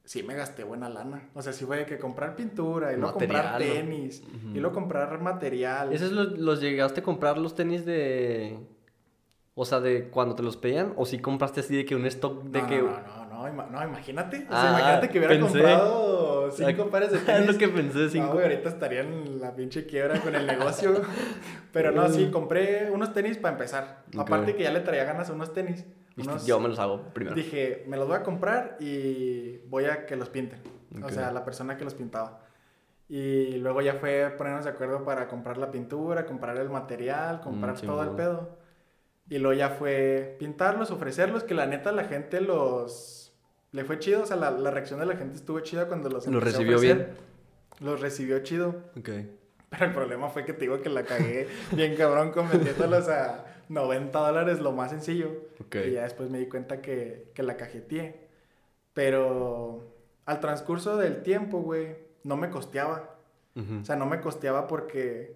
Speaker 1: sí me gasté buena lana. O sea, sí fue que comprar pintura y luego comprar tenis y luego comprar material.
Speaker 2: ¿Esos los, los llegaste a comprar los tenis de... O sea, de cuando te los pedían? ¿O si compraste así de que un stock de
Speaker 1: no,
Speaker 2: que...
Speaker 1: no, no, no, ima- no, imagínate. O sea,
Speaker 2: Ah,
Speaker 1: imagínate que hubiera
Speaker 2: pensé.
Speaker 1: comprado cinco pares de tenis.
Speaker 2: Es lo que pensé,
Speaker 1: No,
Speaker 2: cinco.
Speaker 1: güey, ahorita estaría en la pinche quiebra con el negocio. Pero no, sí, compré unos tenis para empezar. Aparte que ya le traía ganas a unos tenis. Unos-
Speaker 2: Yo me los hago primero.
Speaker 1: Dije, me los voy a comprar y voy a que los pinten. O sea, la persona que los pintaba. Y luego ya fue ponernos de acuerdo para comprar la pintura, comprar el material, comprar
Speaker 2: Mm,
Speaker 1: todo el pedo. Y luego ya fue pintarlos, ofrecerlos, que la neta la gente los... Le fue chido, o sea, la, la reacción de la gente estuvo chida cuando los
Speaker 2: Los recibió bien.
Speaker 1: Los recibió chido.
Speaker 2: Ok.
Speaker 1: Pero el problema fue que te digo que la cagué bien cabrón con vendiéndolos a 90 dólares, lo más sencillo.
Speaker 2: Ok.
Speaker 1: Y ya después me di cuenta que, que la cajeteé. Pero al transcurso del tiempo, güey, no me costeaba. O sea, no me costeaba porque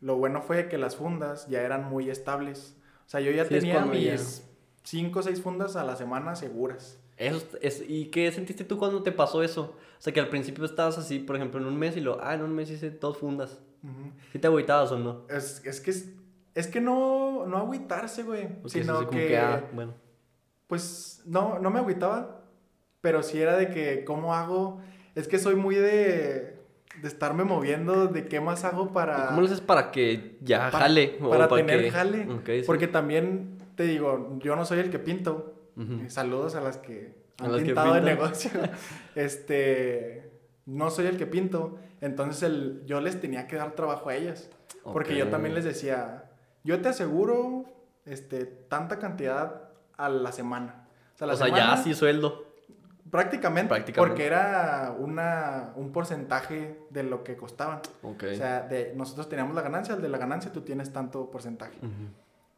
Speaker 1: lo bueno fue que las fundas ya eran muy estables. O sea, yo ya
Speaker 2: Sí,
Speaker 1: tenía mis 5 o 6 fundas a la semana seguras.
Speaker 2: Eso es, ¿Y qué sentiste tú cuando te pasó eso? O sea, que al principio estabas así, por ejemplo, en un mes y lo, ah, en un mes hice dos fundas.
Speaker 1: Ujú.
Speaker 2: ¿Sí te agüitabas o no?
Speaker 1: es, es que es, es que no, no agüitarse, güey.
Speaker 2: Es
Speaker 1: Sino
Speaker 2: como
Speaker 1: que,
Speaker 2: ah, bueno.
Speaker 1: pues no, no me agüitaba. Pero sí era de que, ¿cómo hago? Es que soy muy de, de estarme moviendo, de qué más hago para...
Speaker 2: ¿Y ¿Cómo lo haces para que ya
Speaker 1: para-
Speaker 2: jale? o
Speaker 1: Para tener
Speaker 2: que-
Speaker 1: jale.
Speaker 2: Ok, sí.
Speaker 1: Porque también, te digo, yo no soy el que pinto. Eh, Saludos a las que han
Speaker 2: las que
Speaker 1: pintado el negocio. este, no soy el que pinto. Entonces el, yo les tenía que dar trabajo a ellas. Porque yo también les decía, yo te aseguro este, tanta cantidad a la semana. O sea, la
Speaker 2: O sea,
Speaker 1: semana-
Speaker 2: ya sí sueldo.
Speaker 1: Prácticamente,
Speaker 2: Prácticamente.
Speaker 1: Porque era una, un porcentaje de lo que costaban. O sea, de, nosotros teníamos la ganancia, el de la ganancia tú tienes tanto porcentaje.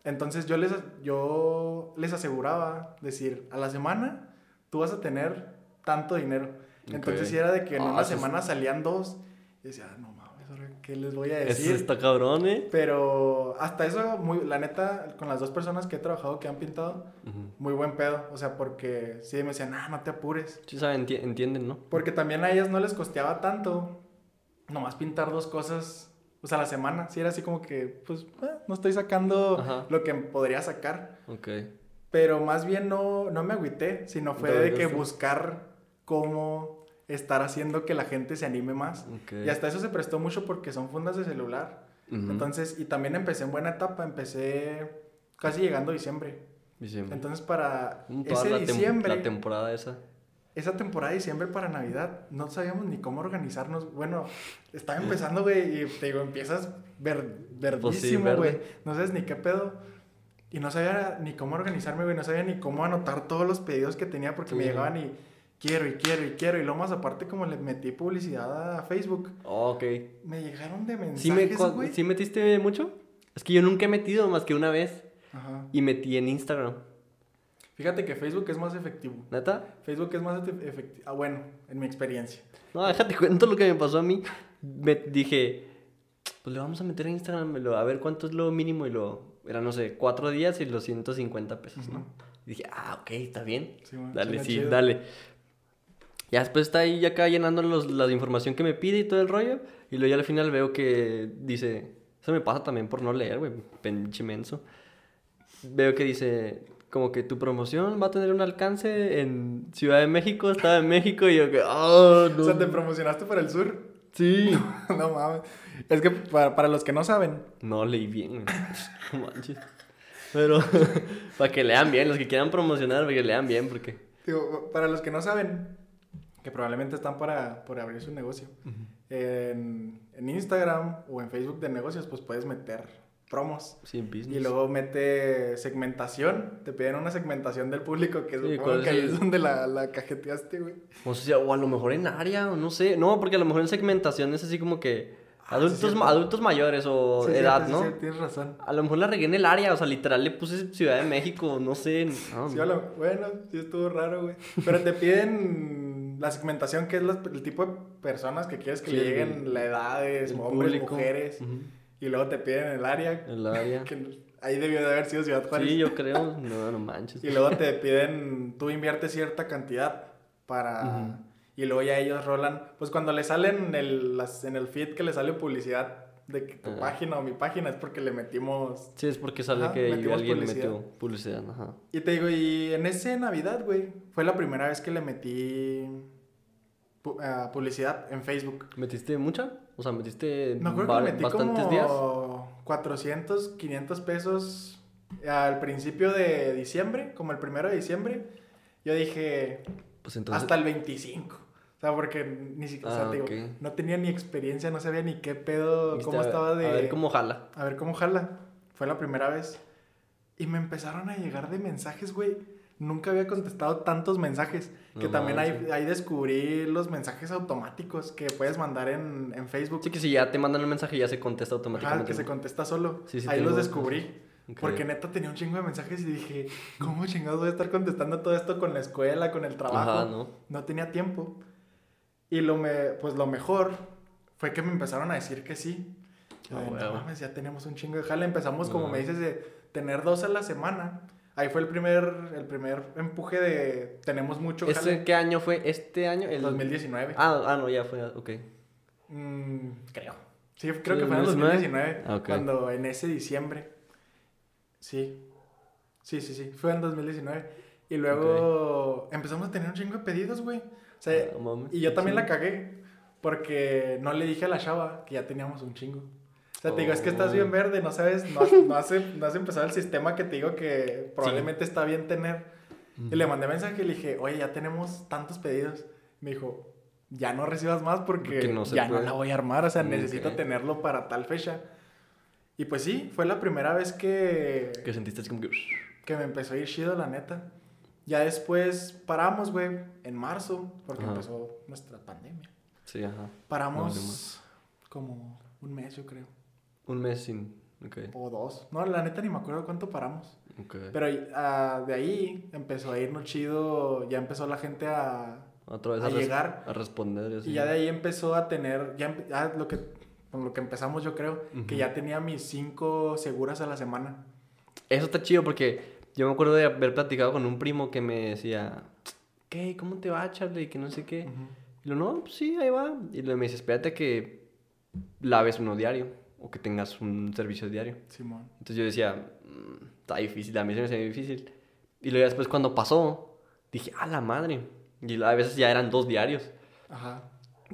Speaker 1: Entonces yo les, yo les aseguraba decir, a la semana tú vas a tener tanto dinero. Entonces si era de que en
Speaker 2: Ah,
Speaker 1: una
Speaker 2: eso es-
Speaker 1: semana salían dos, y decía, "Ah, no mames, ¿ahora ¿qué les voy a
Speaker 2: Eso
Speaker 1: decir?
Speaker 2: está cabrón, ¿eh?
Speaker 1: Pero hasta eso, muy, la neta, con las dos personas que he trabajado que han pintado, muy buen pedo. O sea, porque sí me decían, ah, no te apures.
Speaker 2: Sí saben, enti- entienden, ¿no?
Speaker 1: Porque también a ellas no les costeaba tanto nomás pintar dos cosas, o sea, a la semana. Sí, era así como que, pues, eh, no estoy sacando
Speaker 2: Ajá.
Speaker 1: lo que podría sacar.
Speaker 2: Ok.
Speaker 1: Pero más bien no, no me agüité, sino fue de que buscar cómo estar haciendo que la gente se anime más.
Speaker 2: Ok.
Speaker 1: Y hasta eso se prestó mucho porque son fundas de celular. Entonces, y también empecé en buena etapa, empecé casi llegando a diciembre.
Speaker 2: Diciembre.
Speaker 1: Entonces, para
Speaker 2: toda
Speaker 1: ese
Speaker 2: la, tem-
Speaker 1: diciembre,
Speaker 2: la temporada esa.
Speaker 1: Esa temporada de diciembre para Navidad, no sabíamos ni cómo organizarnos. Bueno, estaba empezando, güey, y te digo, empiezas ver, verdísimo,
Speaker 2: Pues verde.
Speaker 1: güey. No sabes ni qué pedo. Y no sabía ni cómo organizarme, güey. No sabía ni cómo anotar todos los pedidos que tenía porque me
Speaker 2: Sí.
Speaker 1: llegaban y quiero y quiero y quiero. Y lo más aparte, como le metí publicidad a Facebook,
Speaker 2: Oh, ok.
Speaker 1: me llegaron de mensajes,
Speaker 2: ¿Sí, me,
Speaker 1: güey.
Speaker 2: ¿Sí metiste mucho? Es que yo nunca he metido más que una vez.
Speaker 1: Ajá.
Speaker 2: Y metí en Instagram.
Speaker 1: Fíjate que Facebook es más efectivo.
Speaker 2: ¿Neta?
Speaker 1: Facebook es más efectivo. Ah, bueno, en mi experiencia.
Speaker 2: No, déjate cuento lo que me pasó a mí. Me dije, pues le vamos a meter en Instagram a ver cuánto es lo mínimo. Y lo. Era, no sé, cuatro días y los 150 pesos, ¿no?
Speaker 1: Ujú.
Speaker 2: Y dije, ah, ok, está bien.
Speaker 1: Sí, bueno,
Speaker 2: Dale, sí,
Speaker 1: chido.
Speaker 2: dale. Ya después está ahí acá llenando los- la información que me pide y todo el rollo. Y luego ya al final veo que dice. Eso me pasa también por no leer, güey. Pinche menso. Veo que dice. Como que tu promoción va a tener un alcance en Ciudad de México, Estado de México. Y yo que. ¡Oh, no!
Speaker 1: O sea, te promocionaste para el sur.
Speaker 2: Sí.
Speaker 1: no mames. Es que para, para los que no saben,
Speaker 2: No leí bien. No manches. Pero. para que lean bien, los que quieran promocionar, para que lean bien, porque.
Speaker 1: digo, para los que no saben, que probablemente están para, por abrir su negocio, en, en Instagram o en Facebook de negocios, pues puedes meter promos.
Speaker 2: Sin business.
Speaker 1: Y luego mete segmentación. Te piden una segmentación del público, que
Speaker 2: Sí,
Speaker 1: supongo
Speaker 2: ¿cuál
Speaker 1: que
Speaker 2: es
Speaker 1: ahí es donde la, la cajeteaste, güey.
Speaker 2: O sea, o a lo mejor en área, o no sé. No, porque a lo mejor en segmentación es así como que
Speaker 1: Ah, sí,
Speaker 2: adultos, adultos mayores o
Speaker 1: Sí,
Speaker 2: edad,
Speaker 1: cierto, sí,
Speaker 2: ¿no?
Speaker 1: cierto, tienes razón.
Speaker 2: A lo mejor la regué en el área, o sea, literal le puse Ciudad de México, no sé. no,
Speaker 1: Sí, lo- bueno, sí estuvo raro, güey. Pero te piden la segmentación, que es el tipo de personas que quieres que
Speaker 2: Sí,
Speaker 1: le lleguen, la edades,
Speaker 2: el
Speaker 1: hombres,
Speaker 2: público.
Speaker 1: mujeres. Y luego te piden el área.
Speaker 2: El área.
Speaker 1: que ahí debió de haber sido Ciudad Juárez.
Speaker 2: Sí, yo creo. No, no manches.
Speaker 1: Y luego te piden, tú inviertes cierta cantidad para...
Speaker 2: Ujú.
Speaker 1: Y luego ya ellos rolan. Pues cuando le salen el, las, en el feed que le sale publicidad de que tu
Speaker 2: Ajá.
Speaker 1: página o mi página es porque le metimos...
Speaker 2: Sí, es porque sale
Speaker 1: Ajá,
Speaker 2: que alguien
Speaker 1: publicidad.
Speaker 2: metió publicidad, ajá.
Speaker 1: Y te digo, y en ese Navidad, güey, fue la primera vez que le metí pu- ah, publicidad en Facebook.
Speaker 2: ¿Metiste mucha? O sea, ¿metiste
Speaker 1: Me acuerdo
Speaker 2: va-
Speaker 1: que metí
Speaker 2: bastantes
Speaker 1: como
Speaker 2: días?
Speaker 1: 400, 500 pesos al principio de diciembre, como el primero de diciembre. Yo dije,
Speaker 2: Pues entonces...
Speaker 1: hasta el 25. O sea, porque ni siquiera, o sea,
Speaker 2: Ah,
Speaker 1: te digo, no tenía ni experiencia, no sabía ni qué pedo, cómo estaba de...
Speaker 2: A ver cómo jala.
Speaker 1: A ver cómo jala. Fue la primera vez. Y me empezaron a llegar de mensajes, güey. Nunca había contestado tantos mensajes. Que
Speaker 2: No
Speaker 1: también ahí,
Speaker 2: manches.
Speaker 1: ahí descubrí los mensajes automáticos que puedes mandar en, en Facebook.
Speaker 2: Sí, que si ya te mandan el mensaje ya se contesta automáticamente.
Speaker 1: que se contesta solo.
Speaker 2: Sí, sí,
Speaker 1: ahí los descubrí.
Speaker 2: Ok.
Speaker 1: Porque neta tenía un chingo de mensajes y dije, ¿cómo chingados voy a estar contestando todo esto con la escuela, con el trabajo?
Speaker 2: Ajá, ¿no?
Speaker 1: No tenía tiempo. Y lo me, pues lo mejor fue que me empezaron a decir que sí.
Speaker 2: Ah,
Speaker 1: de, no mames, ya tenemos un chingo de jale. Empezamos, como
Speaker 2: Ah.
Speaker 1: me dices, de tener dos a la semana. Ahí fue el primer, el primer empuje de tenemos mucho jale.
Speaker 2: ¿Este qué año fue? ¿Este año? El
Speaker 1: 2019.
Speaker 2: Ah, ah, no, ya fue, ok.
Speaker 1: Mm, creo. Sí, creo
Speaker 2: ¿Sí,
Speaker 1: que fue en el
Speaker 2: 2019?
Speaker 1: 2019.
Speaker 2: Ah, ok.
Speaker 1: Cuando en ese diciembre. Sí. Sí, sí, sí. Fue en 2019. Y luego empezamos a tener un chingo de pedidos, güey. O sea,
Speaker 2: mames,
Speaker 1: y yo también la cagué. Porque no le dije a la chava que ya teníamos un chingo. Sea, te digo, es que
Speaker 2: Oh.
Speaker 1: estás bien verde, no sabes, no has, no has, no has empezado el sistema que te digo que probablemente está bien tener. Y le mandé mensaje y le dije, oye, ya tenemos tantos pedidos. Me dijo, ya no recibas más porque,
Speaker 2: Porque no
Speaker 1: ya
Speaker 2: puede.
Speaker 1: no la voy a armar, o sea,
Speaker 2: Ok.
Speaker 1: necesito tenerlo para tal fecha. Y pues sí, fue la primera vez que,
Speaker 2: Que sentiste así como que...
Speaker 1: que me empezó a ir chido, la neta. Ya después paramos, güey, en marzo, porque
Speaker 2: Ajá.
Speaker 1: empezó nuestra pandemia.
Speaker 2: Sí, ajá.
Speaker 1: Paramos
Speaker 2: No,
Speaker 1: como un mes, yo creo,
Speaker 2: Un mes sin...
Speaker 1: O dos. No, la neta ni me acuerdo cuánto paramos.
Speaker 2: ok.
Speaker 1: Pero ah, de ahí empezó a irnos chido, ya empezó la gente a,
Speaker 2: Otra vez
Speaker 1: a llegar.
Speaker 2: a responder y así.
Speaker 1: Y ya de ahí empezó a tener, ya, ya lo que, con lo que empezamos yo creo, que ya tenía mis cinco seguras a la semana.
Speaker 2: Eso está chido porque yo me acuerdo de haber platicado con un primo que me decía, ¿qué? ¿Cómo te va, Charlie? Y que no sé qué. Y lo, no, pues sí, ahí va. Y luego me dice, espérate que laves uno diario o que tengas un servicio diario.
Speaker 1: Simón.
Speaker 2: Entonces yo decía, "Mm, está difícil, a mí se me hace difícil. Y luego después cuando pasó, dije, a la madre. Y a veces ya eran dos diarios.
Speaker 1: Ajá.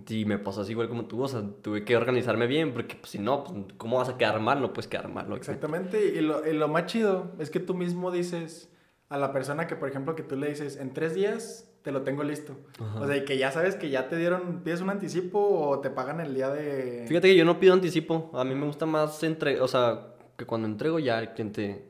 Speaker 2: Y me pasó así igual como tú, o sea, tuve que organizarme bien, porque pues, si no, pues, ¿cómo vas a quedar mal? No puedes quedar mal. ¿no?
Speaker 1: Exactamente. Y lo, y lo más chido es que tú mismo dices a la persona que, por ejemplo, que tú le dices, en tres días te lo tengo listo.
Speaker 2: Ajá.
Speaker 1: O sea, y que ya sabes que ya te dieron, pides un anticipo o te pagan el día de...
Speaker 2: Fíjate que yo no pido anticipo, a mí me gusta más entre, o sea, que cuando entrego ya el cliente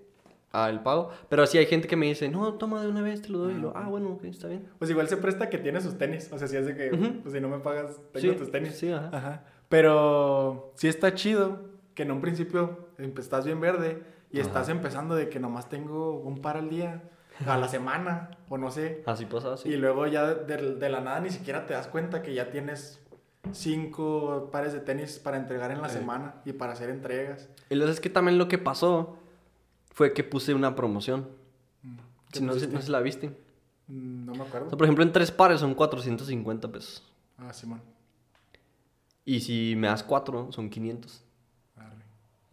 Speaker 2: el pago, pero sí hay gente que me dice, no, toma de una vez, te lo doy, y lo, ah, bueno, ok, está bien.
Speaker 1: Pues igual se presta que tiene sus tenis. O sea, si es de que, pues si no me pagas, tengo
Speaker 2: Sí,
Speaker 1: tus tenis.
Speaker 2: sí, ajá.
Speaker 1: Ajá. Pero sí está chido que en un principio empe- estás bien verde y
Speaker 2: Ajá.
Speaker 1: estás empezando de que nomás tengo un par al día, a la semana, o no sé.
Speaker 2: Así pasa, sí.
Speaker 1: Y luego ya de, de la nada ni siquiera te das cuenta que ya tienes cinco pares de tenis para entregar en la
Speaker 2: Sí.
Speaker 1: semana y para hacer entregas.
Speaker 2: Y luego es que también lo que pasó fue que puse una promoción,
Speaker 1: ¿Qué
Speaker 2: si no, sé-
Speaker 1: pusiste?
Speaker 2: no se la viste.
Speaker 1: Mm, No me
Speaker 2: O
Speaker 1: acuerdo.
Speaker 2: sea, por ejemplo, en tres pares son 450 pesos.
Speaker 1: Ah, Simón.
Speaker 2: Y si me das cuatro, son 500.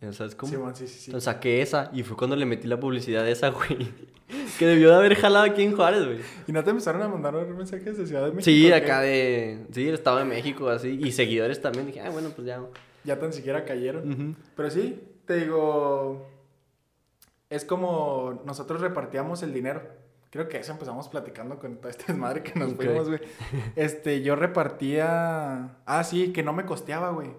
Speaker 1: Arre.
Speaker 2: ¿Ya sabes cómo?
Speaker 1: Sí, sí, sí.
Speaker 2: Entonces saqué esa y fue cuando le metí la publicidad de esa, güey. que debió de haber jalado aquí en Juárez, güey.
Speaker 1: ¿Y no te empezaron a mandar mensajes de Ciudad de México?
Speaker 2: Sí, acá de... Sí, el Estado de México, así. Y seguidores también. Dije, ah, bueno, pues ya.
Speaker 1: Ya tan siquiera cayeron. Pero sí, te digo, es como nosotros repartíamos el dinero. Creo que eso empezamos platicando con toda esta desmadre que nos
Speaker 2: Ok.
Speaker 1: fuimos, güey. Este, yo repartía... Ah, sí, que no me costeaba, güey.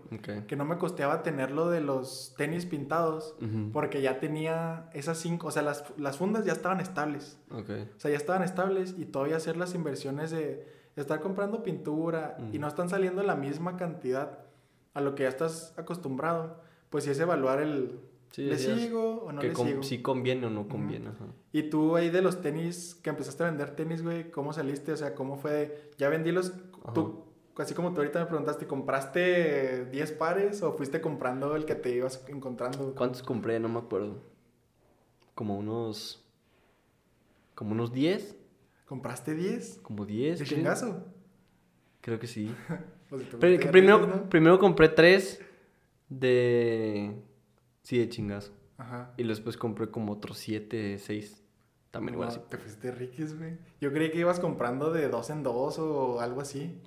Speaker 1: Que no me costeaba tenerlo de los tenis pintados. Porque ya tenía esas cinco... O sea, las, las fundas ya estaban estables.
Speaker 2: Ok.
Speaker 1: O sea, ya estaban estables y todavía hacer las inversiones de estar comprando pintura y no están saliendo la misma cantidad a lo que ya estás acostumbrado, pues sí es evaluar el
Speaker 2: Sí,
Speaker 1: ¿le sigo o no
Speaker 2: que
Speaker 1: le sigo?
Speaker 2: si conviene o no conviene. ajá.
Speaker 1: Y tú ahí de los tenis, que empezaste a vender tenis, güey, ¿cómo saliste? O sea, ¿cómo fue? de- Ya vendí los... Tú, así como tú ahorita me preguntaste, ¿compraste 10 pares o fuiste comprando el que te ibas encontrando?
Speaker 2: ¿Cuántos compré? No me acuerdo. Como unos... Como unos 10.
Speaker 1: ¿Compraste 10?
Speaker 2: Como 10.
Speaker 1: ¿De chingazo?
Speaker 2: Creo que sí.
Speaker 1: Pues,
Speaker 2: Pero que primero, primero compré 3 de... Sí, de chingazo.
Speaker 1: Ajá.
Speaker 2: Y después compré como otros 7, 6. También igual
Speaker 1: No,
Speaker 2: así.
Speaker 1: Te fuiste riquis, güey. Yo creí que ibas comprando de dos en dos o algo así.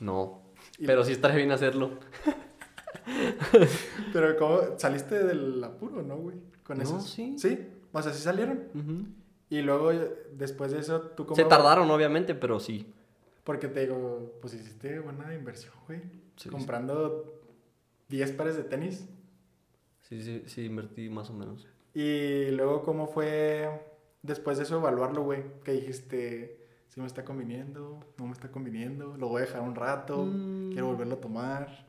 Speaker 2: No.
Speaker 1: Y-
Speaker 2: Pero sí estaría bien hacerlo.
Speaker 1: Pero ¿cómo? ¿Saliste del apuro, no, güey? Con
Speaker 2: No,
Speaker 1: esos.
Speaker 2: sí.
Speaker 1: Sí. O sea, sí salieron. Y luego, después de eso, tú
Speaker 2: Se
Speaker 1: comprabas-
Speaker 2: tardaron, obviamente, pero sí.
Speaker 1: Porque te digo, pues hiciste buena inversión, güey.
Speaker 2: Sí,
Speaker 1: Comprando 10 pares de tenis.
Speaker 2: Sí, sí, sí, invertí más o menos.
Speaker 1: Y luego, ¿cómo fue después de eso evaluarlo, güey? Que dijiste, si me está conviniendo, no me está conviniendo, lo voy a dejar un rato,
Speaker 2: Mm.
Speaker 1: quiero volverlo a tomar.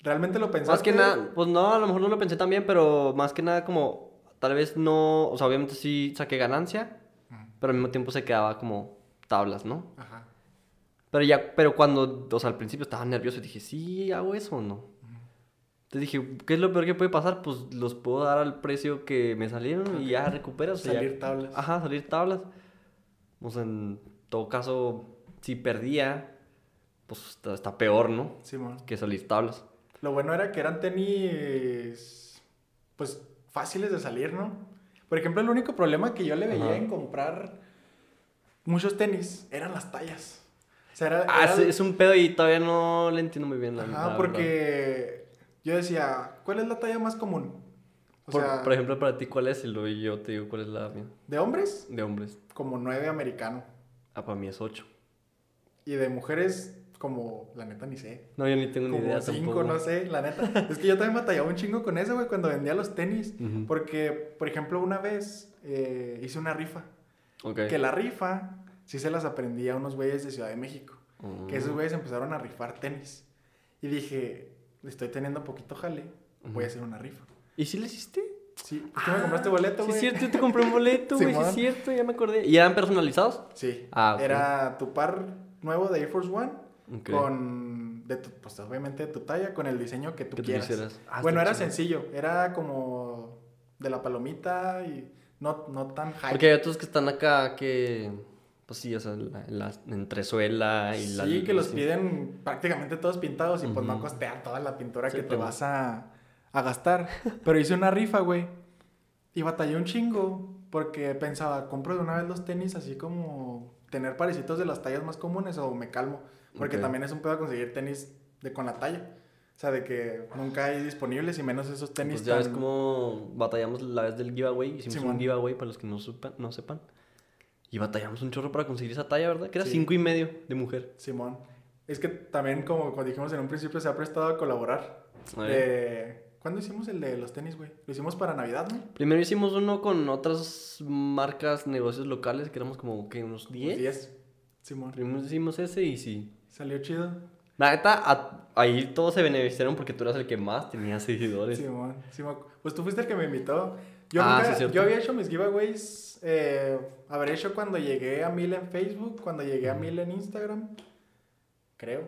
Speaker 1: ¿Realmente lo pensaste?
Speaker 2: Más que nada, pues no, a lo mejor no lo pensé tan bien, pero más que nada como, tal vez no, o sea, obviamente sí saqué ganancia, pero al mismo tiempo se quedaba como tablas, ¿no?
Speaker 1: Ajá.
Speaker 2: Pero ya, pero cuando, o sea, al principio estaba nervioso y dije, sí, hago eso o no. Entonces dije, ¿qué es lo peor que puede pasar? Pues los puedo dar al precio que me salieron y ya recuperas. o sea, ya-
Speaker 1: Salir tablas.
Speaker 2: Ajá, salir tablas. O sea, en todo caso, si perdía, pues está, está peor, ¿no?
Speaker 1: Simón.
Speaker 2: Que salir tablas.
Speaker 1: Lo bueno era que eran tenis, pues, fáciles de salir, ¿no? Por ejemplo, el único problema que yo le veía
Speaker 2: Ajá.
Speaker 1: en comprar muchos tenis eran las tallas. O sea, era,
Speaker 2: Ah,
Speaker 1: era-
Speaker 2: es, un pedo y todavía no le entiendo muy bien la
Speaker 1: Ajá,
Speaker 2: la verdad.
Speaker 1: Yo decía, ¿cuál es la talla más común? O
Speaker 2: Por,
Speaker 1: sea,
Speaker 2: por ejemplo, para ti, ¿cuál es? Y luego yo te digo cuál es la mía.
Speaker 1: de hombres,
Speaker 2: De hombres.
Speaker 1: como 9 americano.
Speaker 2: Ah, para mí es 8.
Speaker 1: Y de mujeres, como, la neta, ni sé.
Speaker 2: No, yo ni tengo ni
Speaker 1: Como
Speaker 2: idea
Speaker 1: 5,
Speaker 2: tampoco.
Speaker 1: no sé, la neta. es que yo también batallaba un chingo con eso, güey, cuando vendía los tenis.
Speaker 2: Ujú.
Speaker 1: Porque, por ejemplo, una vez eh, hice una rifa.
Speaker 2: Ok.
Speaker 1: Que la rifa sí se las aprendí a unos güeyes de Ciudad de México. Que esos
Speaker 2: Mm.
Speaker 1: güeyes empezaron a rifar tenis. Y dije, estoy teniendo poquito jale, voy a hacer una rifa.
Speaker 2: ¿Y si le hiciste?
Speaker 1: Sí, ¿por qué me compraste boleto,
Speaker 2: Sí,
Speaker 1: güey?
Speaker 2: es cierto, yo te compré un boleto, güey, sí, es cierto, ya me acordé. ¿Y eran personalizados?
Speaker 1: Sí.
Speaker 2: Ah, ok.
Speaker 1: Era tu par nuevo de Air Force One
Speaker 2: Ok.
Speaker 1: con, de tu, pues obviamente de tu talla, con el diseño que tú
Speaker 2: Que tú
Speaker 1: quieras.
Speaker 2: quisieras. Ah,
Speaker 1: bueno, era sencillo, era como de la palomita y no, no tan high.
Speaker 2: Porque hay otros que están acá que. Pues sí, o sea, la, la entresuela y la.
Speaker 1: Sí, que los
Speaker 2: sí.
Speaker 1: piden prácticamente todos pintados y pues no
Speaker 2: Ujú.
Speaker 1: costea toda la pintura
Speaker 2: Sí,
Speaker 1: que te
Speaker 2: pues
Speaker 1: vas a, a gastar. Pero hice una rifa, güey. Y batallé un chingo porque pensaba, compro de una vez los tenis así como tener parecitos de las tallas más comunes o me calmo. Porque
Speaker 2: Ok.
Speaker 1: también es un pedo conseguir tenis de con la talla. O sea, de que nunca hay disponibles y menos esos tenis
Speaker 2: Pues ya ves
Speaker 1: tan-
Speaker 2: cómo batallamos la vez del giveaway. Hicimos un giveaway para los que no, supan, no sepan. Y batallamos un chorro para conseguir esa talla, ¿verdad? Que era
Speaker 1: Sí.
Speaker 2: cinco y medio de mujer.
Speaker 1: Simón. Es que también, como, dijimos en un principio, se ha prestado a colaborar.
Speaker 2: A.
Speaker 1: Eh, ¿Cuándo hicimos el de los tenis, güey? Lo hicimos para Navidad, ¿no?
Speaker 2: Primero hicimos uno con otras marcas, negocios locales, que éramos como que unos
Speaker 1: Los
Speaker 2: 10.
Speaker 1: 10. Simón.
Speaker 2: Primero hicimos ese y sí.
Speaker 1: Salió chido.
Speaker 2: La neta, a- ahí todos se beneficiaron porque tú eras el que más tenía seguidores.
Speaker 1: Simón. Simón. Pues tú fuiste el que me invitó. Yo,
Speaker 2: Ah,
Speaker 1: nunca-
Speaker 2: sí,
Speaker 1: yo había hecho mis giveaways. Eh, habré hecho cuando llegué a mil en Facebook, cuando llegué a mil en Instagram. Creo.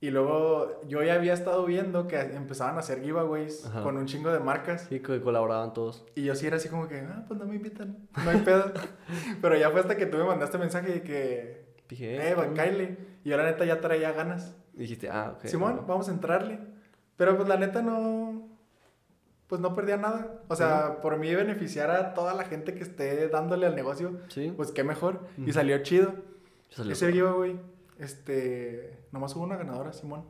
Speaker 1: Y luego yo ya había estado viendo que empezaban a hacer giveaways
Speaker 2: Ajá.
Speaker 1: con un chingo de marcas.
Speaker 2: Sí, que colaboraban todos.
Speaker 1: Y yo sí era así como que, ah, pues no me invitan, no hay pedo. Pero ya fue hasta que tú me mandaste mensaje de que,
Speaker 2: Dije,
Speaker 1: eh, va, cáele. Y yo la neta ya traía ganas.
Speaker 2: Dijiste, ah, ok.
Speaker 1: Simón, vamos a entrarle. Pero pues la neta no, pues no perdía nada. O sea, por mí beneficiar a toda la gente que esté dándole al negocio,
Speaker 2: Sí.
Speaker 1: pues qué mejor. Y salió chido.
Speaker 2: Salió
Speaker 1: Ese giveaway, este, nomás hubo una ganadora, Simón.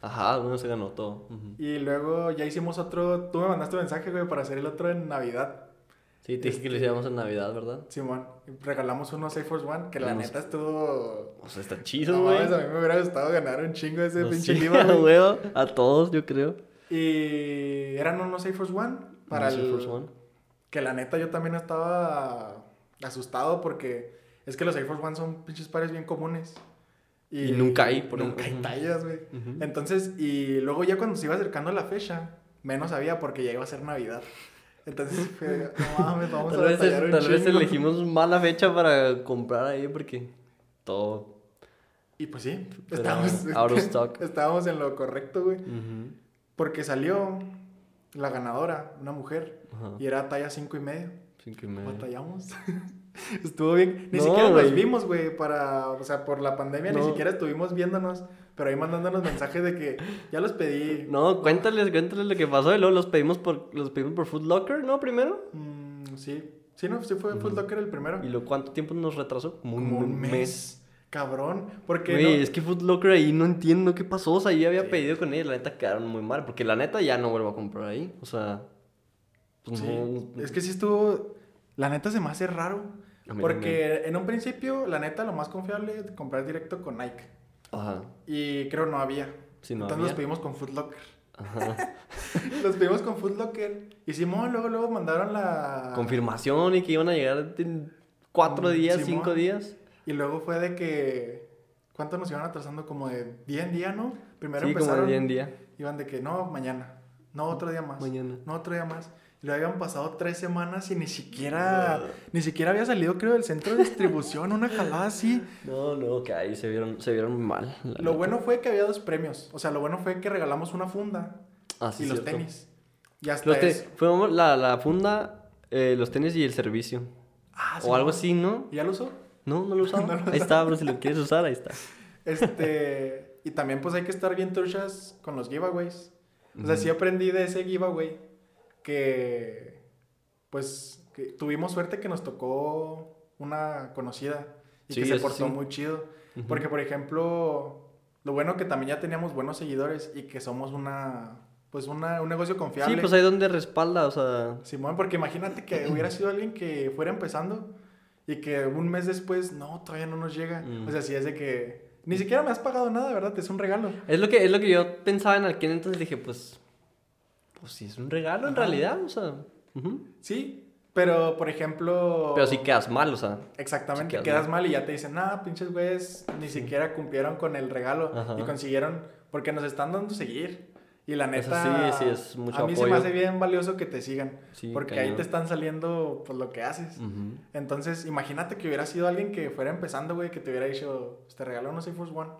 Speaker 2: Ajá, uno se ganó todo.
Speaker 1: Y luego ya hicimos otro, tú me mandaste mensaje, güey, para hacer el otro en Navidad.
Speaker 2: Sí, te dije que lo
Speaker 1: Este-
Speaker 2: hicíamos en Navidad, ¿verdad?
Speaker 1: Simón, regalamos unos Air Force One, que la neta estuvo...
Speaker 2: O sea, está chido, güey.
Speaker 1: a mí me hubiera gustado ganar un chingo ese
Speaker 2: No,
Speaker 1: pinche
Speaker 2: sí, güey, A todos, yo creo.
Speaker 1: Y eran unos Air Force One para
Speaker 2: Unos Air
Speaker 1: el...
Speaker 2: Force One.
Speaker 1: Que la neta yo también estaba asustado porque es que los Air Force One son pinches pares bien comunes.
Speaker 2: Y nunca hay, por
Speaker 1: Nunca hay
Speaker 2: Ujú.
Speaker 1: tallas, güey.
Speaker 2: Ujú.
Speaker 1: Entonces, y luego ya cuando se iba acercando la fecha, menos había porque ya iba a ser Navidad. Entonces, fue, no mames, vamos
Speaker 2: Tal,
Speaker 1: a
Speaker 2: vez,
Speaker 1: un
Speaker 2: tal vez
Speaker 1: chingo.
Speaker 2: elegimos mala fecha para comprar ahí porque todo.
Speaker 1: Y pues sí, estábamos,
Speaker 2: out of stock.
Speaker 1: estábamos en lo correcto, güey.
Speaker 2: Ujú.
Speaker 1: Porque salió la ganadora, una mujer,
Speaker 2: Ajá.
Speaker 1: y era talla cinco y medio.
Speaker 2: Cinco y medio.
Speaker 1: Batallamos. Estuvo bien. Ni
Speaker 2: No,
Speaker 1: siquiera
Speaker 2: güey.
Speaker 1: nos vimos, güey, para, o sea, por la pandemia ni siquiera estuvimos viéndonos, pero ahí mandándonos mensajes de que ya los pedí.
Speaker 2: No, cuéntales, cuéntales lo que pasó y luego los pedimos por, los pedimos por Food Locker, ¿no? Primero.
Speaker 1: Mm, sí, sí, no, sí fue Foot Locker el primero.
Speaker 2: ¿Y lo cuánto tiempo nos retrasó? Como
Speaker 1: Como un mes. Cabrón, porque
Speaker 2: Güey,
Speaker 1: no-
Speaker 2: es que Food Locker ahí no entiendo qué pasó. O sea, yo había
Speaker 1: Sí.
Speaker 2: pedido con ellos, la neta quedaron muy mal. Porque la neta ya no vuelvo a comprar ahí. O sea, pues
Speaker 1: Sí,
Speaker 2: no.
Speaker 1: Es que sí estuvo, la neta se me hace raro,
Speaker 2: A mí
Speaker 1: Porque en un principio, la neta, lo más confiable es comprar directo con Nike.
Speaker 2: Ajá.
Speaker 1: Y creo no había.
Speaker 2: Sí, no
Speaker 1: Entonces
Speaker 2: había.
Speaker 1: los pedimos con Foot Locker.
Speaker 2: Ajá.
Speaker 1: los pedimos con Foot Locker. Y Simón, luego, luego mandaron la...
Speaker 2: Confirmación y que iban a llegar en cuatro
Speaker 1: Mm,
Speaker 2: días,
Speaker 1: Simón.
Speaker 2: cinco días.
Speaker 1: Y luego fue de que... ¿Cuánto nos iban atrasando? Como de día en día, ¿no? Primero
Speaker 2: sí, como
Speaker 1: empezaron...
Speaker 2: de día en día.
Speaker 1: Iban de que, no, mañana. No, otro día más.
Speaker 2: Mañana.
Speaker 1: No, otro día más. Y lo habían pasado tres semanas y ni siquiera... Ni siquiera había salido, creo, del centro de distribución. Una jalada así.
Speaker 2: No, no, que ahí se vieron, se vieron mal.
Speaker 1: Lo
Speaker 2: neta.
Speaker 1: bueno fue que había dos premios. O sea, lo bueno fue que regalamos una funda
Speaker 2: Ah, sí,
Speaker 1: y los tenis. Y hasta
Speaker 2: Los te-
Speaker 1: eso.
Speaker 2: fue la, la funda, eh, los tenis y el servicio.
Speaker 1: Ah,
Speaker 2: o algo así, ¿no?
Speaker 1: ¿Y ya lo usó?
Speaker 2: No, no lo usaba.
Speaker 1: No lo
Speaker 2: ahí está, bro, si lo quieres usar, ahí está.
Speaker 1: Este, y también pues hay que estar bien truchas con los giveaways. O sea, sí aprendí de ese giveaway que pues que tuvimos suerte que nos tocó una conocida y
Speaker 2: Sí,
Speaker 1: que se portó
Speaker 2: sí.
Speaker 1: muy chido. Porque por ejemplo, lo bueno que también ya teníamos buenos seguidores y que somos una pues una, un negocio confiable.
Speaker 2: Sí, pues ahí donde respalda, o sea...
Speaker 1: Simón, porque imagínate que hubiera sido alguien que fuera empezando y que un mes después, no, todavía no nos llega.
Speaker 2: Mm.
Speaker 1: O sea, si es de que ni siquiera me has pagado nada, ¿verdad? Es un regalo.
Speaker 2: Es lo que, es lo que yo pensaba en aquel entonces, dije, pues... Pues sí, es un regalo en
Speaker 1: Ajá.
Speaker 2: realidad, o sea... ujú.
Speaker 1: Sí, pero por ejemplo...
Speaker 2: Pero sí quedas mal, o sea...
Speaker 1: Exactamente,
Speaker 2: sí quedas
Speaker 1: quedas mal y ya te dicen, ah, pinches güeyes, ni siquiera cumplieron con el regalo
Speaker 2: Ajá.
Speaker 1: y consiguieron, porque nos están dando seguir. Y la
Speaker 2: Eso
Speaker 1: neta,
Speaker 2: sí, sí, es mucho
Speaker 1: a mí se me
Speaker 2: apoyo.
Speaker 1: hace bien valioso que te sigan,
Speaker 2: Sí,
Speaker 1: porque ahí
Speaker 2: cañón.
Speaker 1: te están saliendo pues lo que haces.
Speaker 2: ujú.
Speaker 1: Entonces, imagínate que hubiera sido alguien que fuera empezando, güey, que te hubiera dicho, te regaló unos Air Force One.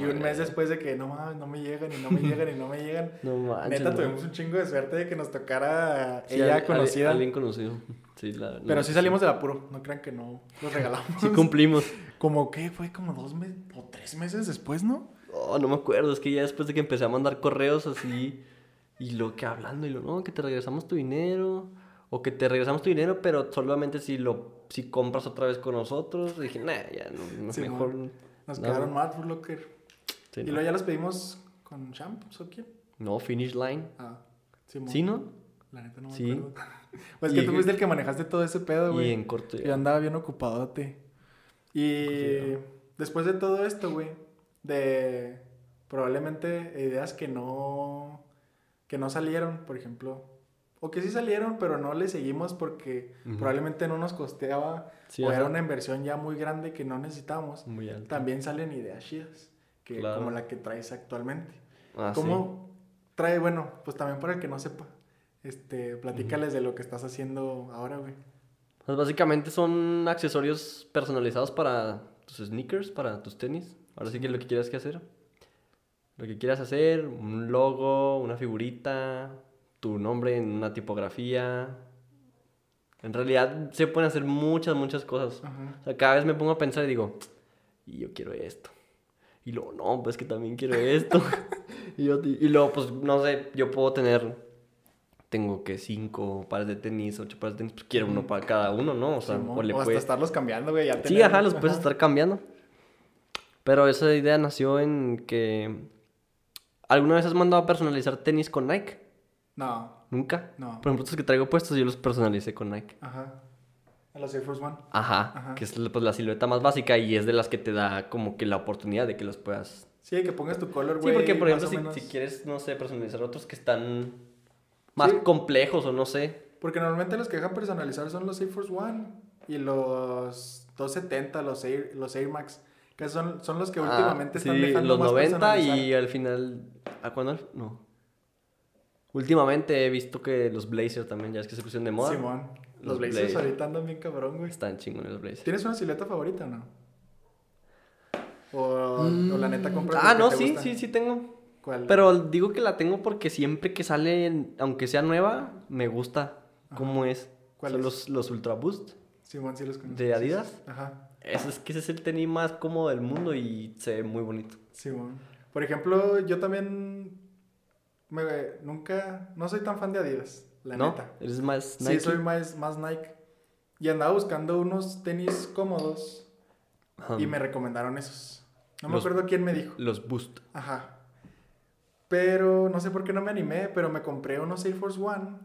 Speaker 1: Y un mes después de que no mames, no me llegan y no me llegan y no me llegan.
Speaker 2: No manches,
Speaker 1: Neta, tuvimos un chingo de suerte de que nos tocara
Speaker 2: Sí,
Speaker 1: ella
Speaker 2: al-
Speaker 1: conocida.
Speaker 2: Alguien conocido. Sí, la,
Speaker 1: Pero
Speaker 2: no,
Speaker 1: sí salimos del apuro, no crean que no los regalamos.
Speaker 2: Sí cumplimos.
Speaker 1: Como que fue como dos meses o tres meses después, ¿no?
Speaker 2: Oh, no me acuerdo, es que ya después de que empecé a mandar correos así, y lo que hablando, y lo, no, que te regresamos tu dinero, o que te regresamos tu dinero, pero solamente si lo, si compras otra vez con nosotros, dije, nah, ya, no, no,
Speaker 1: Sí,
Speaker 2: mejor...
Speaker 1: Nos
Speaker 2: no,
Speaker 1: quedaron mal, Foot Locker.
Speaker 2: sí,
Speaker 1: y
Speaker 2: no.
Speaker 1: luego ya los pedimos con Champs o quién.
Speaker 2: No, Finish Line.
Speaker 1: Ah.
Speaker 2: ¿Sí, no?
Speaker 1: La neta no me
Speaker 2: Sí.
Speaker 1: acuerdo. pues
Speaker 2: Y-
Speaker 1: que tú fuiste el que manejaste todo ese pedo,
Speaker 2: Y
Speaker 1: güey.
Speaker 2: en corto
Speaker 1: Yo
Speaker 2: ya.
Speaker 1: andaba bien ocupadote. Y después de todo esto, güey, de probablemente ideas que no que no salieron, por ejemplo, o que sí salieron, pero no le seguimos porque probablemente no nos costeaba
Speaker 2: Sí,
Speaker 1: o era una inversión ya muy grande que no.
Speaker 2: Muy alto.
Speaker 1: También salen ideas chidas, que
Speaker 2: Claro.
Speaker 1: como la que traes actualmente.
Speaker 2: Ah, sí.
Speaker 1: ¿Cómo trae, bueno, pues también para el que no sepa, este, platícales de lo que estás haciendo ahora, güey.
Speaker 2: Pues básicamente son accesorios personalizados para tus sneakers, para tus tenis. Ahora sí que lo que quieras que hacer. Lo que quieras hacer, un logo, una figurita, tu nombre en una tipografía. En realidad se pueden hacer muchas, muchas cosas.
Speaker 1: Ajá.
Speaker 2: O sea, cada vez me pongo a pensar y digo, y yo quiero esto. Y luego, no, pues que también quiero esto. y, yo, y luego, pues, no sé, yo puedo tener, tengo que cinco pares de tenis, ocho pares de tenis, pues quiero uno
Speaker 1: Ujú.
Speaker 2: para cada uno, ¿no? O sea,
Speaker 1: Simón,
Speaker 2: o le
Speaker 1: o hasta
Speaker 2: puede-
Speaker 1: estarlos cambiando, güey. ya
Speaker 2: Sí,
Speaker 1: tener-
Speaker 2: ajá, los puedes estar cambiando. Pero esa idea nació en que... ¿Alguna vez has mandado a personalizar tenis con Nike?
Speaker 1: No,
Speaker 2: Nunca.
Speaker 1: no.
Speaker 2: Por ejemplo, estos que traigo puestos yo los personalicé con Nike.
Speaker 1: Ajá. A los Air Force One.
Speaker 2: Ajá,
Speaker 1: Ajá.
Speaker 2: que es pues, la silueta más básica y es de las que te da como que la oportunidad de que los puedas...
Speaker 1: Sí, que pongas tu color,
Speaker 2: Sí, porque por ejemplo, si,
Speaker 1: menos.
Speaker 2: si quieres, no sé, personalizar otros que están más
Speaker 1: Sí.
Speaker 2: complejos o no sé.
Speaker 1: Porque normalmente los que dejan personalizar son los Air Force One y los 270, los Air, los Air Max. Que son, son los que
Speaker 2: Ah,
Speaker 1: últimamente están
Speaker 2: sí,
Speaker 1: dejando
Speaker 2: los
Speaker 1: más
Speaker 2: 90
Speaker 1: personalizar.
Speaker 2: y al final... ¿A cuándo? No. Últimamente he visto que los Blazers también, ya es que se pusieron de moda.
Speaker 1: Simón. Los,
Speaker 2: Los
Speaker 1: Blazers ahorita andan bien cabrón, güey.
Speaker 2: Están chingones los Blazers.
Speaker 1: ¿Tienes una silueta favorita o no? O, o la neta compras
Speaker 2: Ah, no, sí,
Speaker 1: gusta?
Speaker 2: sí, sí tengo.
Speaker 1: ¿Cuál?
Speaker 2: Pero digo que la tengo porque siempre que sale, aunque sea nueva, me gusta cómo es.
Speaker 1: ¿Cuál
Speaker 2: Son
Speaker 1: es?
Speaker 2: los, los Ultra Boost.
Speaker 1: Simón, sí los conozco.
Speaker 2: ¿De Adidas?
Speaker 1: Ajá.
Speaker 2: Ese es que ese es el tenis más cómodo del mundo y se ve muy bonito.
Speaker 1: Simón. Por ejemplo, yo también me, nunca, no soy tan fan de Adidas, la
Speaker 2: ¿No?
Speaker 1: neta.
Speaker 2: Eres más
Speaker 1: Sí,
Speaker 2: Nike.
Speaker 1: soy más, más Nike. Y andaba buscando unos tenis cómodos
Speaker 2: Ajá.
Speaker 1: y me recomendaron esos. No me acuerdo quién me dijo.
Speaker 2: Los Boost.
Speaker 1: Ajá. Pero no sé por qué no me animé, pero me compré unos Air Force One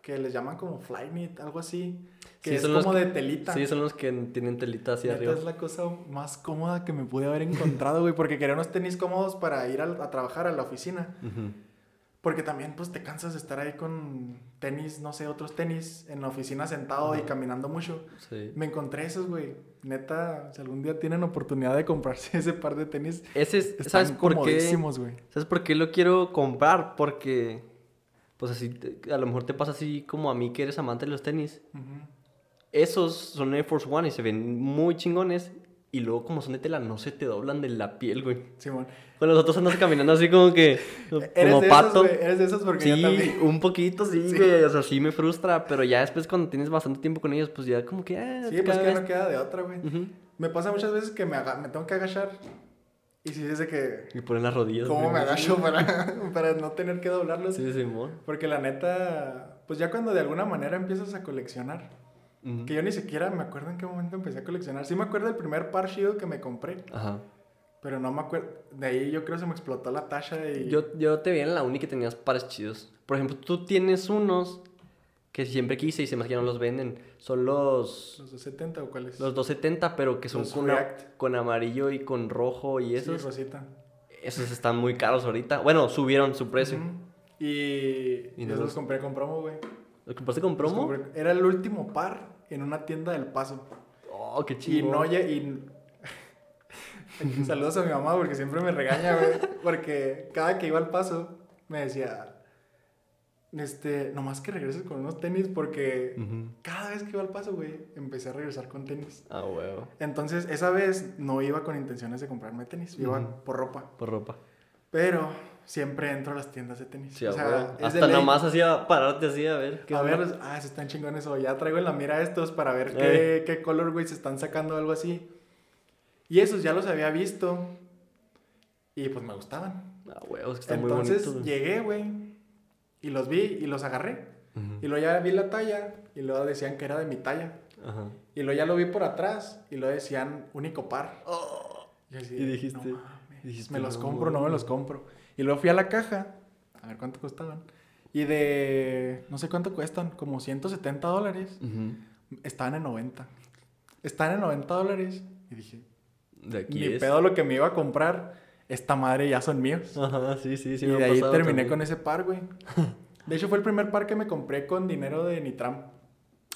Speaker 1: que les llaman como Flyknit, algo así. Que
Speaker 2: Sí,
Speaker 1: es
Speaker 2: son
Speaker 1: como de telita.
Speaker 2: Sí, son los que tienen telita hacia arriba.
Speaker 1: es la cosa más cómoda que me pude haber encontrado, güey, porque quería unos tenis cómodos para ir a, trabajar a la oficina. Porque también, pues, te cansas de estar ahí con tenis, no sé, otros tenis en la oficina sentado y caminando mucho.
Speaker 2: Sí.
Speaker 1: Me encontré esos, güey. Neta, si algún día tienen oportunidad de comprarse ese par de tenis,
Speaker 2: Ese es,
Speaker 1: están
Speaker 2: ¿sabes por qué?
Speaker 1: güey.
Speaker 2: ¿Sabes por qué lo quiero comprar? Porque, pues así, a lo mejor te pasa así como a mí que eres amante de los tenis.
Speaker 1: Ujú.
Speaker 2: Esos son Air Force One y se ven muy chingones. Y luego, como son de tela, no se te doblan de la piel, güey.
Speaker 1: Simón.
Speaker 2: Con los otros andas caminando así como que, como
Speaker 1: de
Speaker 2: pato.
Speaker 1: esos. Eres de esos porque yo
Speaker 2: Sí,
Speaker 1: también.
Speaker 2: un poquito, sí,
Speaker 1: Sí.
Speaker 2: güey. O sea, sí me frustra. Pero ya después, cuando tienes bastante tiempo con ellos, pues ya como que. ah,
Speaker 1: Sí, pues que
Speaker 2: vez-
Speaker 1: no queda de otra, güey. Me pasa muchas veces que me, me tengo que agachar. Y si dice que.
Speaker 2: Y ponen las rodillas.
Speaker 1: ¿Cómo me agacho para, para no tener que doblarlos?
Speaker 2: Sí, Simón.
Speaker 1: Porque la neta, pues ya cuando de alguna manera empiezas a coleccionar, Que yo ni siquiera me acuerdo en qué momento empecé a coleccionar. Sí me acuerdo del primer par Shield que me compré,
Speaker 2: Ajá.
Speaker 1: pero no me acuerdo. De ahí yo creo se me explotó la tacha y...
Speaker 2: Yo, yo te vi en la uni que tenías pares chidos. Por ejemplo, tú tienes unos que siempre quise y se me hace que no los venden. Son los,
Speaker 1: ¿Los 270 o cuáles?
Speaker 2: los 270, pero que son con, con amarillo y con rojo y
Speaker 1: Sí,
Speaker 2: esos.
Speaker 1: Rosita.
Speaker 2: esos están muy caros ahorita. Bueno, subieron su precio.
Speaker 1: Y,
Speaker 2: Y no los-
Speaker 1: los compré con promo, güey.
Speaker 2: ¿Los compraste con promo?
Speaker 1: compré- Era el último par en una tienda del Paso.
Speaker 2: Oh, qué
Speaker 1: Y
Speaker 2: chido.
Speaker 1: no, lle- y... Saludos a mi mamá porque siempre me regaña, güey. Porque cada que iba al paso me decía, este, nomás que regreses con unos tenis porque cada vez que iba al paso, güey, empecé a regresar con tenis.
Speaker 2: Ah, huevo.
Speaker 1: Entonces, esa vez no iba con intenciones de comprarme tenis, iba por ropa.
Speaker 2: Por ropa.
Speaker 1: Pero siempre entro a las tiendas de tenis.
Speaker 2: Sí,
Speaker 1: o sea, es
Speaker 2: Hasta nomás hacía pararte así a ver. qué
Speaker 1: A ver, ah, se están chingones o ya traigo en la mira estos para ver
Speaker 2: Eh.
Speaker 1: qué, qué color, güey, se están sacando algo así. Y esos ya los había visto y pues me gustaban.
Speaker 2: Ah, huevo, es que está muy
Speaker 1: Entonces
Speaker 2: bonito. güey.
Speaker 1: llegué, güey, y los vi y los agarré.
Speaker 2: Ujú.
Speaker 1: Y luego ya vi la talla y luego decían que era de mi talla.
Speaker 2: Ajá.
Speaker 1: Y luego ya lo vi por atrás y luego decían único par. Y, así,
Speaker 2: Y dijiste-
Speaker 1: "No mames,
Speaker 2: dijiste,
Speaker 1: me los
Speaker 2: "No,
Speaker 1: compro, no me los compro. Y luego fui a la caja, a ver cuánto costaban. Y de, no sé cuánto cuestan, como 170 dólares. Estaban en 90. Estaban en 90 dólares. Y dije,
Speaker 2: De aquí
Speaker 1: ni
Speaker 2: es.
Speaker 1: pedo lo que me iba a comprar. Esta madre ya son míos.
Speaker 2: Ajá, sí, sí, sí.
Speaker 1: y
Speaker 2: me
Speaker 1: de ahí terminé
Speaker 2: también.
Speaker 1: con ese par, güey. De hecho, fue el primer par que me compré con dinero de Nitram.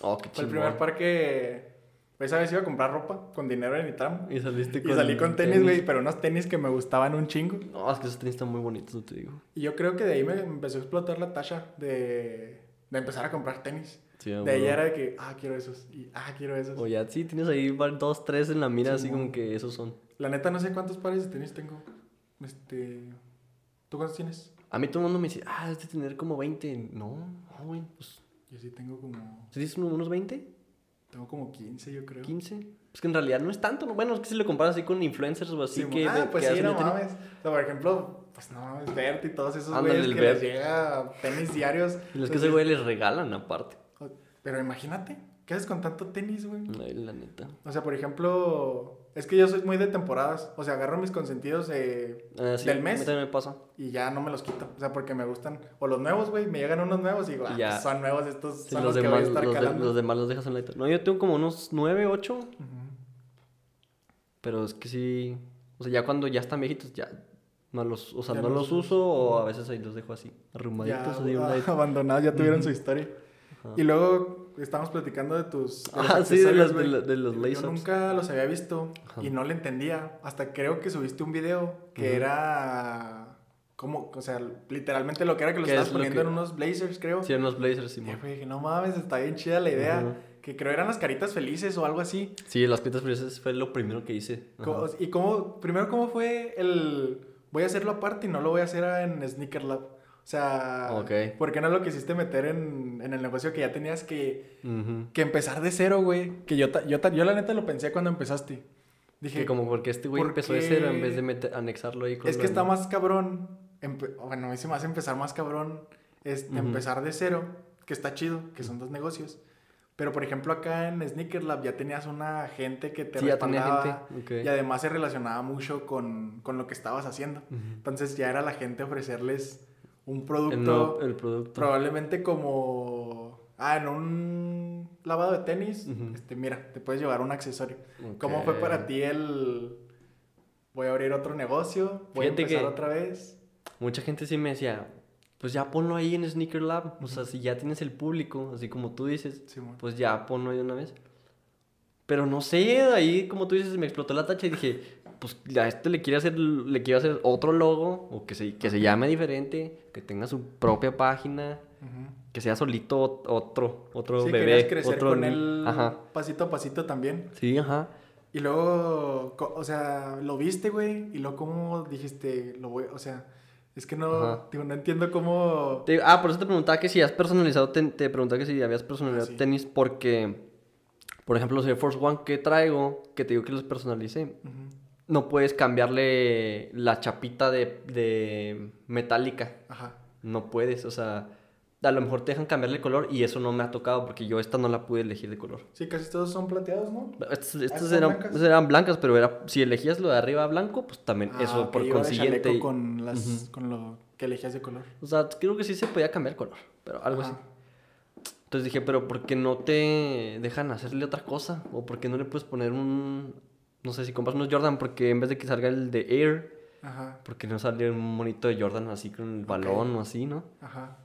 Speaker 2: Oh, qué
Speaker 1: Fue el primer par que... Esa vez iba a comprar ropa con dinero de Nitram.
Speaker 2: Y saliste
Speaker 1: Y salí con tenis, güey, pero unos tenis que me gustaban un chingo.
Speaker 2: No, es que esos tenis están muy bonitos, no te digo.
Speaker 1: Y yo creo que de ahí me empezó a explotar la tacha de, de empezar a comprar tenis.
Speaker 2: Sí,
Speaker 1: De ahí era de que, ah, quiero esos. Y, ah, quiero esos.
Speaker 2: O ya, sí, tienes ahí dos, tres en la mira, así como que esos son.
Speaker 1: La neta, no sé cuántos pares de tenis tengo. Este... ¿Tú cuántos tienes?
Speaker 2: A mí todo el mundo me dice, ah, es de tener como 20. No, no, güey, pues.
Speaker 1: Yo sí tengo como...
Speaker 2: ¿Sí dices unos 20?
Speaker 1: Tengo como 15, yo creo.
Speaker 2: 15. Pues que en realidad no es tanto, ¿no? Bueno, es que si lo comparas así con influencers o así
Speaker 1: Sí,
Speaker 2: que.
Speaker 1: ah,
Speaker 2: de-
Speaker 1: pues
Speaker 2: que
Speaker 1: sí, no mames. O sea, por ejemplo, pues no mames, Bert y todos esos
Speaker 2: Ándale,
Speaker 1: güeyes que
Speaker 2: Bert.
Speaker 1: les llega tenis diarios.
Speaker 2: Y los que ese güey les regalan aparte.
Speaker 1: Pero imagínate, ¿qué haces con tanto tenis, güey?
Speaker 2: Ay, la neta.
Speaker 1: O sea, por ejemplo, es que yo soy muy de temporadas. O sea, agarro mis consentidos de,
Speaker 2: Ah, sí,
Speaker 1: del
Speaker 2: a mí
Speaker 1: mes
Speaker 2: también me pasa.
Speaker 1: y ya no me los quito. O sea, porque me gustan. O los nuevos, güey, me llegan unos nuevos y digo, ah,
Speaker 2: Ya.
Speaker 1: pues son nuevos estos,
Speaker 2: Sí,
Speaker 1: son
Speaker 2: los,
Speaker 1: los, que voy a
Speaker 2: demás,
Speaker 1: estar
Speaker 2: los, de- los demás los dejas en la No, yo tengo como unos 9, 8.
Speaker 1: Ujú.
Speaker 2: Pero es que sí. O sea, ya cuando ya están viejitos, ya. No los, o sea,
Speaker 1: Ya
Speaker 2: no los
Speaker 1: los
Speaker 2: uso o a veces ahí los dejo así,
Speaker 1: Ya,
Speaker 2: arrumaditos. así,
Speaker 1: ah, abandonados, ya tuvieron su historia. Y luego estamos platicando de tus. de
Speaker 2: Ah, sí, de los, de, de los
Speaker 1: Yo nunca los había visto
Speaker 2: Ajá.
Speaker 1: y no le entendía. Hasta creo que subiste un video que era. Como, o sea, literalmente lo que era que lo
Speaker 2: ¿Qué
Speaker 1: estabas
Speaker 2: es lo
Speaker 1: poniendo
Speaker 2: que-
Speaker 1: en unos blazers, creo.
Speaker 2: Sí, unos blazers,
Speaker 1: Y
Speaker 2: Simón.
Speaker 1: yo dije, no mames, está bien chida la idea. Que creo eran las caritas felices o algo así.
Speaker 2: Sí, las pintas felices fue lo primero que hice.
Speaker 1: ¿Y cómo, primero, cómo fue el. Voy a hacerlo aparte y no lo voy a hacer en Sneaker Lab? O sea,
Speaker 2: Ok.
Speaker 1: ¿por qué no lo quisiste meter en, en el negocio que ya tenías que,
Speaker 2: Ujú.
Speaker 1: que empezar de cero, güey? Que yo, ta- yo, ta- yo la neta lo pensé cuando empezaste. Dije,
Speaker 2: Que como porque este güey
Speaker 1: ¿por
Speaker 2: empezó de cero en vez de meter- anexarlo ahí con
Speaker 1: es que está más cabrón. empe- bueno, a mí se me hace empezar más cabrón. Es
Speaker 2: Ujú.
Speaker 1: empezar de cero, que está chido, que son dos negocios. Pero, por ejemplo, acá en Sneaker Lab ya tenías una gente que te
Speaker 2: Sí, ya tenía
Speaker 1: respaldaba
Speaker 2: gente. ok.
Speaker 1: y además se relacionaba mucho con, con lo que estabas haciendo.
Speaker 2: Ujú.
Speaker 1: Entonces ya era la gente ofrecerles un
Speaker 2: El,
Speaker 1: producto
Speaker 2: nuevo- el producto.
Speaker 1: probablemente como Ah, en un lavado de tenis, este, mira, te puedes llevar un accesorio. ¿Cómo fue para ti el... Voy a abrir otro negocio, voy
Speaker 2: Fíjate
Speaker 1: a empezar
Speaker 2: que-
Speaker 1: otra vez?
Speaker 2: Mucha gente sí me decía, pues ya ponlo ahí en Sneaker Lab. O sea, si ya tienes el público, así como tú dices, pues ya ponlo ahí de una vez. Pero no sé, ahí como tú dices, me explotó la tacha y dije, pues a este le quiero hacer, le quiero hacer otro logo, o que se, que se llame diferente, que tenga su propia página,
Speaker 1: Ujú.
Speaker 2: que sea solito ot- otro, otro
Speaker 1: Sí,
Speaker 2: bebé.
Speaker 1: crecer
Speaker 2: otro
Speaker 1: con él
Speaker 2: Ajá.
Speaker 1: pasito a pasito también.
Speaker 2: Sí, ajá.
Speaker 1: Y luego, o sea, lo viste, güey, y luego cómo dijiste, lo voy, o sea, es que no, digo, no entiendo cómo...
Speaker 2: Te- ah, por eso te preguntaba que si has personalizado, ten- te preguntaba que si habías personalizado
Speaker 1: Ah, sí.
Speaker 2: tenis porque, por ejemplo, los Air Force One que traigo, que te digo que los personalicé,
Speaker 1: Ujú.
Speaker 2: No puedes cambiarle la chapita de, de metálica.
Speaker 1: Ajá.
Speaker 2: No puedes, o sea, a lo mejor te dejan cambiarle el color y eso no me ha tocado porque yo esta no la pude elegir de color.
Speaker 1: Sí, casi todos son plateados, ¿no?
Speaker 2: Estas,
Speaker 1: Ah,
Speaker 2: estas
Speaker 1: ¿son
Speaker 2: eran,
Speaker 1: blancas?
Speaker 2: eran blancas, pero era, si elegías lo de arriba blanco, pues también
Speaker 1: Ah,
Speaker 2: eso por
Speaker 1: de
Speaker 2: consiguiente.
Speaker 1: con, las,
Speaker 2: Ujú.
Speaker 1: con lo que elegías de color.
Speaker 2: O sea, creo que sí se podía cambiar color, pero algo
Speaker 1: Ajá.
Speaker 2: así. Entonces dije, pero ¿por qué no te dejan hacerle otra cosa? ¿O por qué no le puedes poner un... No sé, si compras unos Jordan, porque en vez de que salga el de Air,
Speaker 1: Ajá,
Speaker 2: ¿por qué no sale un monito de Jordan así con el balón o así, no?
Speaker 1: ajá.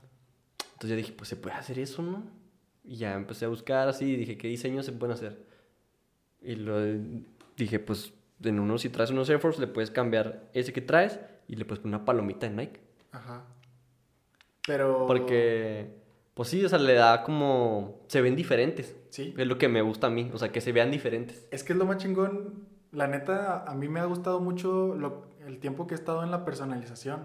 Speaker 2: Entonces yo dije, pues se puede hacer eso, ¿no? Y ya empecé a buscar así y dije, ¿qué diseños se pueden hacer? Y lo dije, pues en uno, si traes unos Air Force, le puedes cambiar ese que traes y le puedes poner una palomita de Nike.
Speaker 1: Ajá. Pero...
Speaker 2: Porque, pues sí, o sea, le da como... Se ven diferentes.
Speaker 1: Sí.
Speaker 2: Es lo que me gusta a mí, o sea, que se vean diferentes.
Speaker 1: Es que es lo más chingón. La neta, a mí me ha gustado mucho lo- el tiempo que he estado en la personalización.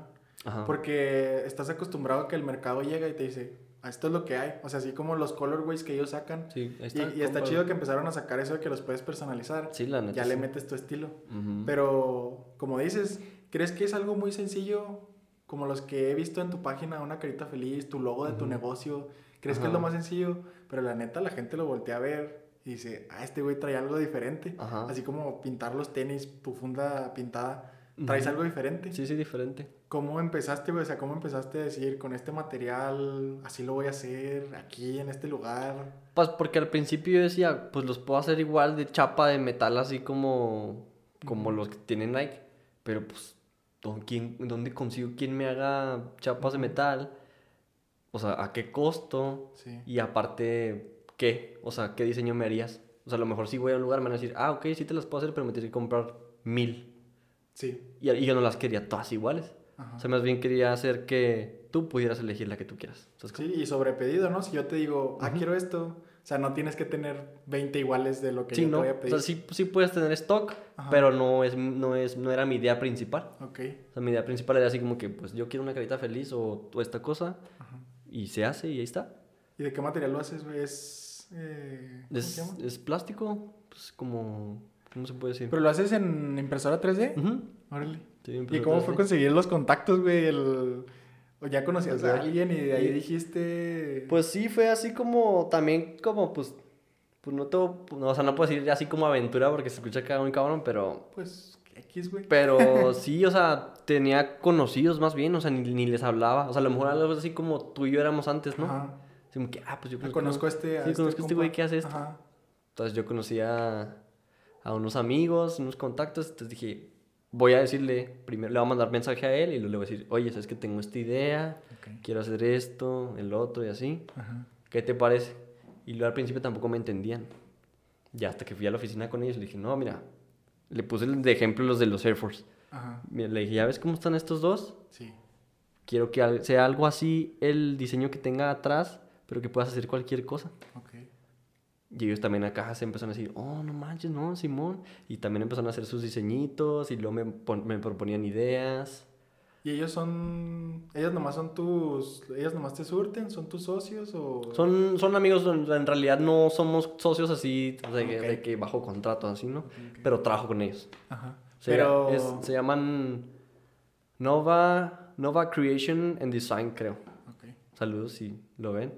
Speaker 2: Ajá.
Speaker 1: Porque estás acostumbrado a que el mercado llega y te dice, "Ah, esto es lo que hay. O sea, así como los colorways que ellos sacan.
Speaker 2: Sí, ahí
Speaker 1: Y,
Speaker 2: está.
Speaker 1: y está chido que empezaron a sacar eso de que los puedes personalizar.
Speaker 2: Sí, la neta.
Speaker 1: ya le metes tu estilo.
Speaker 2: Ujú.
Speaker 1: Pero, como dices, ¿crees que es algo muy sencillo? Como los que he visto en tu página, una carita feliz, tu logo de tu
Speaker 2: Ujú.
Speaker 1: negocio. ¿Crees que es
Speaker 2: Ajá.
Speaker 1: lo más sencillo? Pero la neta, la gente lo voltea a ver y dice, ah, este güey trae algo diferente.
Speaker 2: Ajá.
Speaker 1: Así como pintar los tenis, tu funda pintada, traes
Speaker 2: Ujú.
Speaker 1: algo diferente.
Speaker 2: Sí, sí, diferente.
Speaker 1: ¿Cómo empezaste, güey? O sea, ¿cómo empezaste a decir, con este material, así lo voy a hacer, aquí, en este lugar?
Speaker 2: Pues porque al principio yo decía, pues los puedo hacer igual de chapa de metal, así como, como los que tienen Nike. Pero pues, ¿dó- quién- ¿dónde consigo quien me haga chapas de metal? O sea, ¿a qué costo?
Speaker 1: Sí.
Speaker 2: Y aparte, ¿qué? O sea, ¿qué diseño me harías? O sea, a lo mejor si voy a un lugar me van a decir, ah, ok, sí te las puedo hacer, pero me tienes que comprar mil.
Speaker 1: Sí.
Speaker 2: Y, y yo no las quería todas iguales.
Speaker 1: Ajá.
Speaker 2: O sea, más bien quería hacer que tú pudieras elegir la que tú quieras.
Speaker 1: Sí, y sobre pedido, ¿no? Si yo te digo, ah, quiero esto, o sea, no tienes que tener 20 iguales de lo que
Speaker 2: Sí,
Speaker 1: yo
Speaker 2: no.
Speaker 1: te voy a
Speaker 2: O
Speaker 1: pedir.
Speaker 2: sea, sí, sí puedes tener stock,
Speaker 1: Ajá.
Speaker 2: pero no, es, no, es, no era mi idea principal.
Speaker 1: Ok.
Speaker 2: O sea, mi idea principal era así como que, pues yo quiero una carita feliz o, o esta cosa,
Speaker 1: Ajá.
Speaker 2: y se hace y ahí está.
Speaker 1: ¿Y de qué material lo haces, güey? Es... eh, ¿Cómo
Speaker 2: Es,
Speaker 1: se llama?
Speaker 2: es plástico, pues como, ¿cómo se puede decir?
Speaker 1: ¿Pero lo haces en impresora 3D?
Speaker 2: Ujú.
Speaker 1: Órale.
Speaker 2: Sí,
Speaker 1: ¿Y cómo fue
Speaker 2: 3D.
Speaker 1: conseguir los contactos, güey? El... ¿O ya conocías
Speaker 2: O sea,
Speaker 1: a alguien y de ahí
Speaker 2: y-
Speaker 1: dijiste...
Speaker 2: Pues sí, fue así como, también como, pues, pues no todo, no, o sea, no puedo decir así como aventura porque se escucha acá muy cabrón, pero,
Speaker 1: Pues, X, güey.
Speaker 2: pero sí, o sea, tenía conocidos más bien, o sea, ni, ni les hablaba, o sea, a lo mejor algo así como tú y yo éramos antes, ¿no?
Speaker 1: Ajá.
Speaker 2: Así como que, ah, pues yo
Speaker 1: Ah,
Speaker 2: conozco,
Speaker 1: conozco a este... a
Speaker 2: sí, conozco a este güey que hace esto.
Speaker 1: Ajá.
Speaker 2: Entonces yo conocía a unos amigos, unos contactos, entonces dije, voy a decirle, primero le voy a mandar mensaje a él y luego le voy a decir, oye, sabes que tengo esta idea, quiero hacer esto, el otro y así,
Speaker 1: Ajá.
Speaker 2: ¿qué te parece? Y luego al principio tampoco me entendían. Ya hasta que fui a la oficina con ellos le dije, no, mira, le puse de ejemplo los de los Air Force.
Speaker 1: Ajá.
Speaker 2: Mira, le dije, ¿ya ves cómo están estos dos?
Speaker 1: Sí.
Speaker 2: Quiero que sea algo así el diseño que tenga atrás, pero que puedas hacer cualquier cosa.
Speaker 1: Ok.
Speaker 2: Y ellos también acá se empezaron a decir, oh, no manches, no, Simón. Y también empezaron a hacer sus diseñitos y luego me, me proponían ideas.
Speaker 1: ¿Y ellos son... Ellos nomás son tus... ¿Ellos nomás te surten? ¿Son tus socios o...?
Speaker 2: Son, son amigos, en realidad no somos socios así, o sea, que-
Speaker 1: Ok.
Speaker 2: de que bajo contrato, así, ¿no?
Speaker 1: Ok, ok.
Speaker 2: Pero trabajo con ellos.
Speaker 1: Ajá.
Speaker 2: Se,
Speaker 1: Pero...
Speaker 2: es- se llaman Nova, Nova Creation and Design, creo.
Speaker 1: Ok.
Speaker 2: Saludos si lo ven.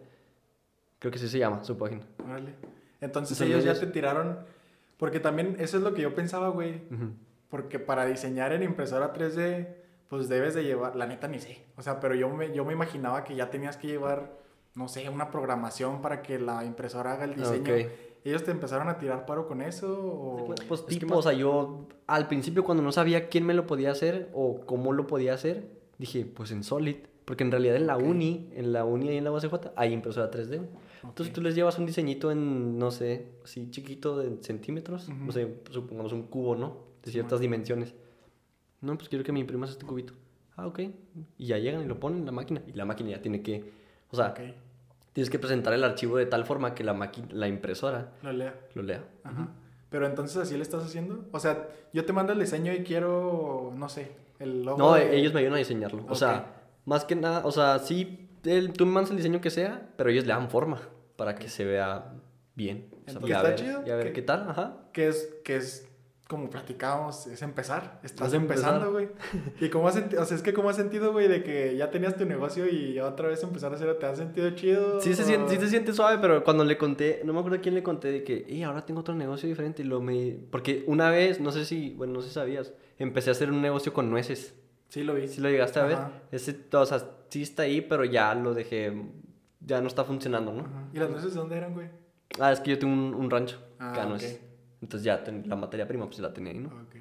Speaker 2: Creo que sí se llama su página.
Speaker 1: Órale. Entonces ellos ya te tiraron... Porque también eso es lo que yo pensaba, güey. Porque para diseñar en impresora 3D, pues debes de llevar... La neta ni sé. O sea, pero yo me, yo me imaginaba que ya tenías que llevar, no sé, una programación para que la impresora haga el diseño. ¿Ellos te empezaron a tirar paro con eso? O...
Speaker 2: Pues
Speaker 1: Es que
Speaker 2: tipo, o sea, yo al principio cuando no sabía quién me lo podía hacer o cómo lo podía hacer, dije, pues en Solid. Porque en realidad en la
Speaker 1: Ok.
Speaker 2: uni, en la uni ahí en la UACJ, hay impresora 3D. Güey. Entonces tú les llevas un diseñito en, no sé, así chiquito de centímetros,
Speaker 1: Ujú.
Speaker 2: no sé, supongamos un cubo, ¿no? De ciertas dimensiones. No, pues quiero que me imprimas este cubito. Ah, ok. Y ya llegan y lo ponen en la máquina. Y la máquina ya tiene que, o sea,
Speaker 1: Ok,
Speaker 2: tienes que presentar el archivo de tal forma que la, maqui- la impresora
Speaker 1: lo lea.
Speaker 2: lo lea.
Speaker 1: Ajá. Pero entonces así le estás haciendo. O sea, yo te mando el diseño y quiero, no sé, el logo.
Speaker 2: No,
Speaker 1: de-
Speaker 2: ellos me ayudan a diseñarlo. O
Speaker 1: Ok.
Speaker 2: sea, más que nada, o sea, sí, el- tú me mandas el diseño que sea, pero ellos le dan forma para que se vea bien. O sea,
Speaker 1: Entonces, está
Speaker 2: ver,
Speaker 1: chido
Speaker 2: y a ver qué tal, ajá.
Speaker 1: Que es, que es como platicábamos, es empezar. Estás empezando, güey. ¿Y cómo has sentido? O sea, es que cómo has sentido, güey, de que ya tenías tu negocio y otra vez empezar a hacerlo. ¿Te has sentido chido?
Speaker 2: Sí se, siente, sí se siente suave, pero cuando le conté, no me acuerdo a quién le conté de que, y ahora tengo otro negocio diferente. Y lo me... Porque una vez, no sé si, bueno, no sé si sabías, empecé a hacer un negocio con nueces.
Speaker 1: Sí, lo vi.
Speaker 2: Si lo llegaste a ver,
Speaker 1: Ajá.
Speaker 2: ese, o sea, sí está ahí, pero ya lo dejé, ya no está funcionando, ¿no?
Speaker 1: Ajá. ¿Y las nueces dónde eran, güey?
Speaker 2: Ah, es que yo tengo un, un rancho,
Speaker 1: Ah,
Speaker 2: cada
Speaker 1: ok.
Speaker 2: nuez. Entonces ya ten- la materia prima, pues la tenía ahí, ¿no?
Speaker 1: Ok.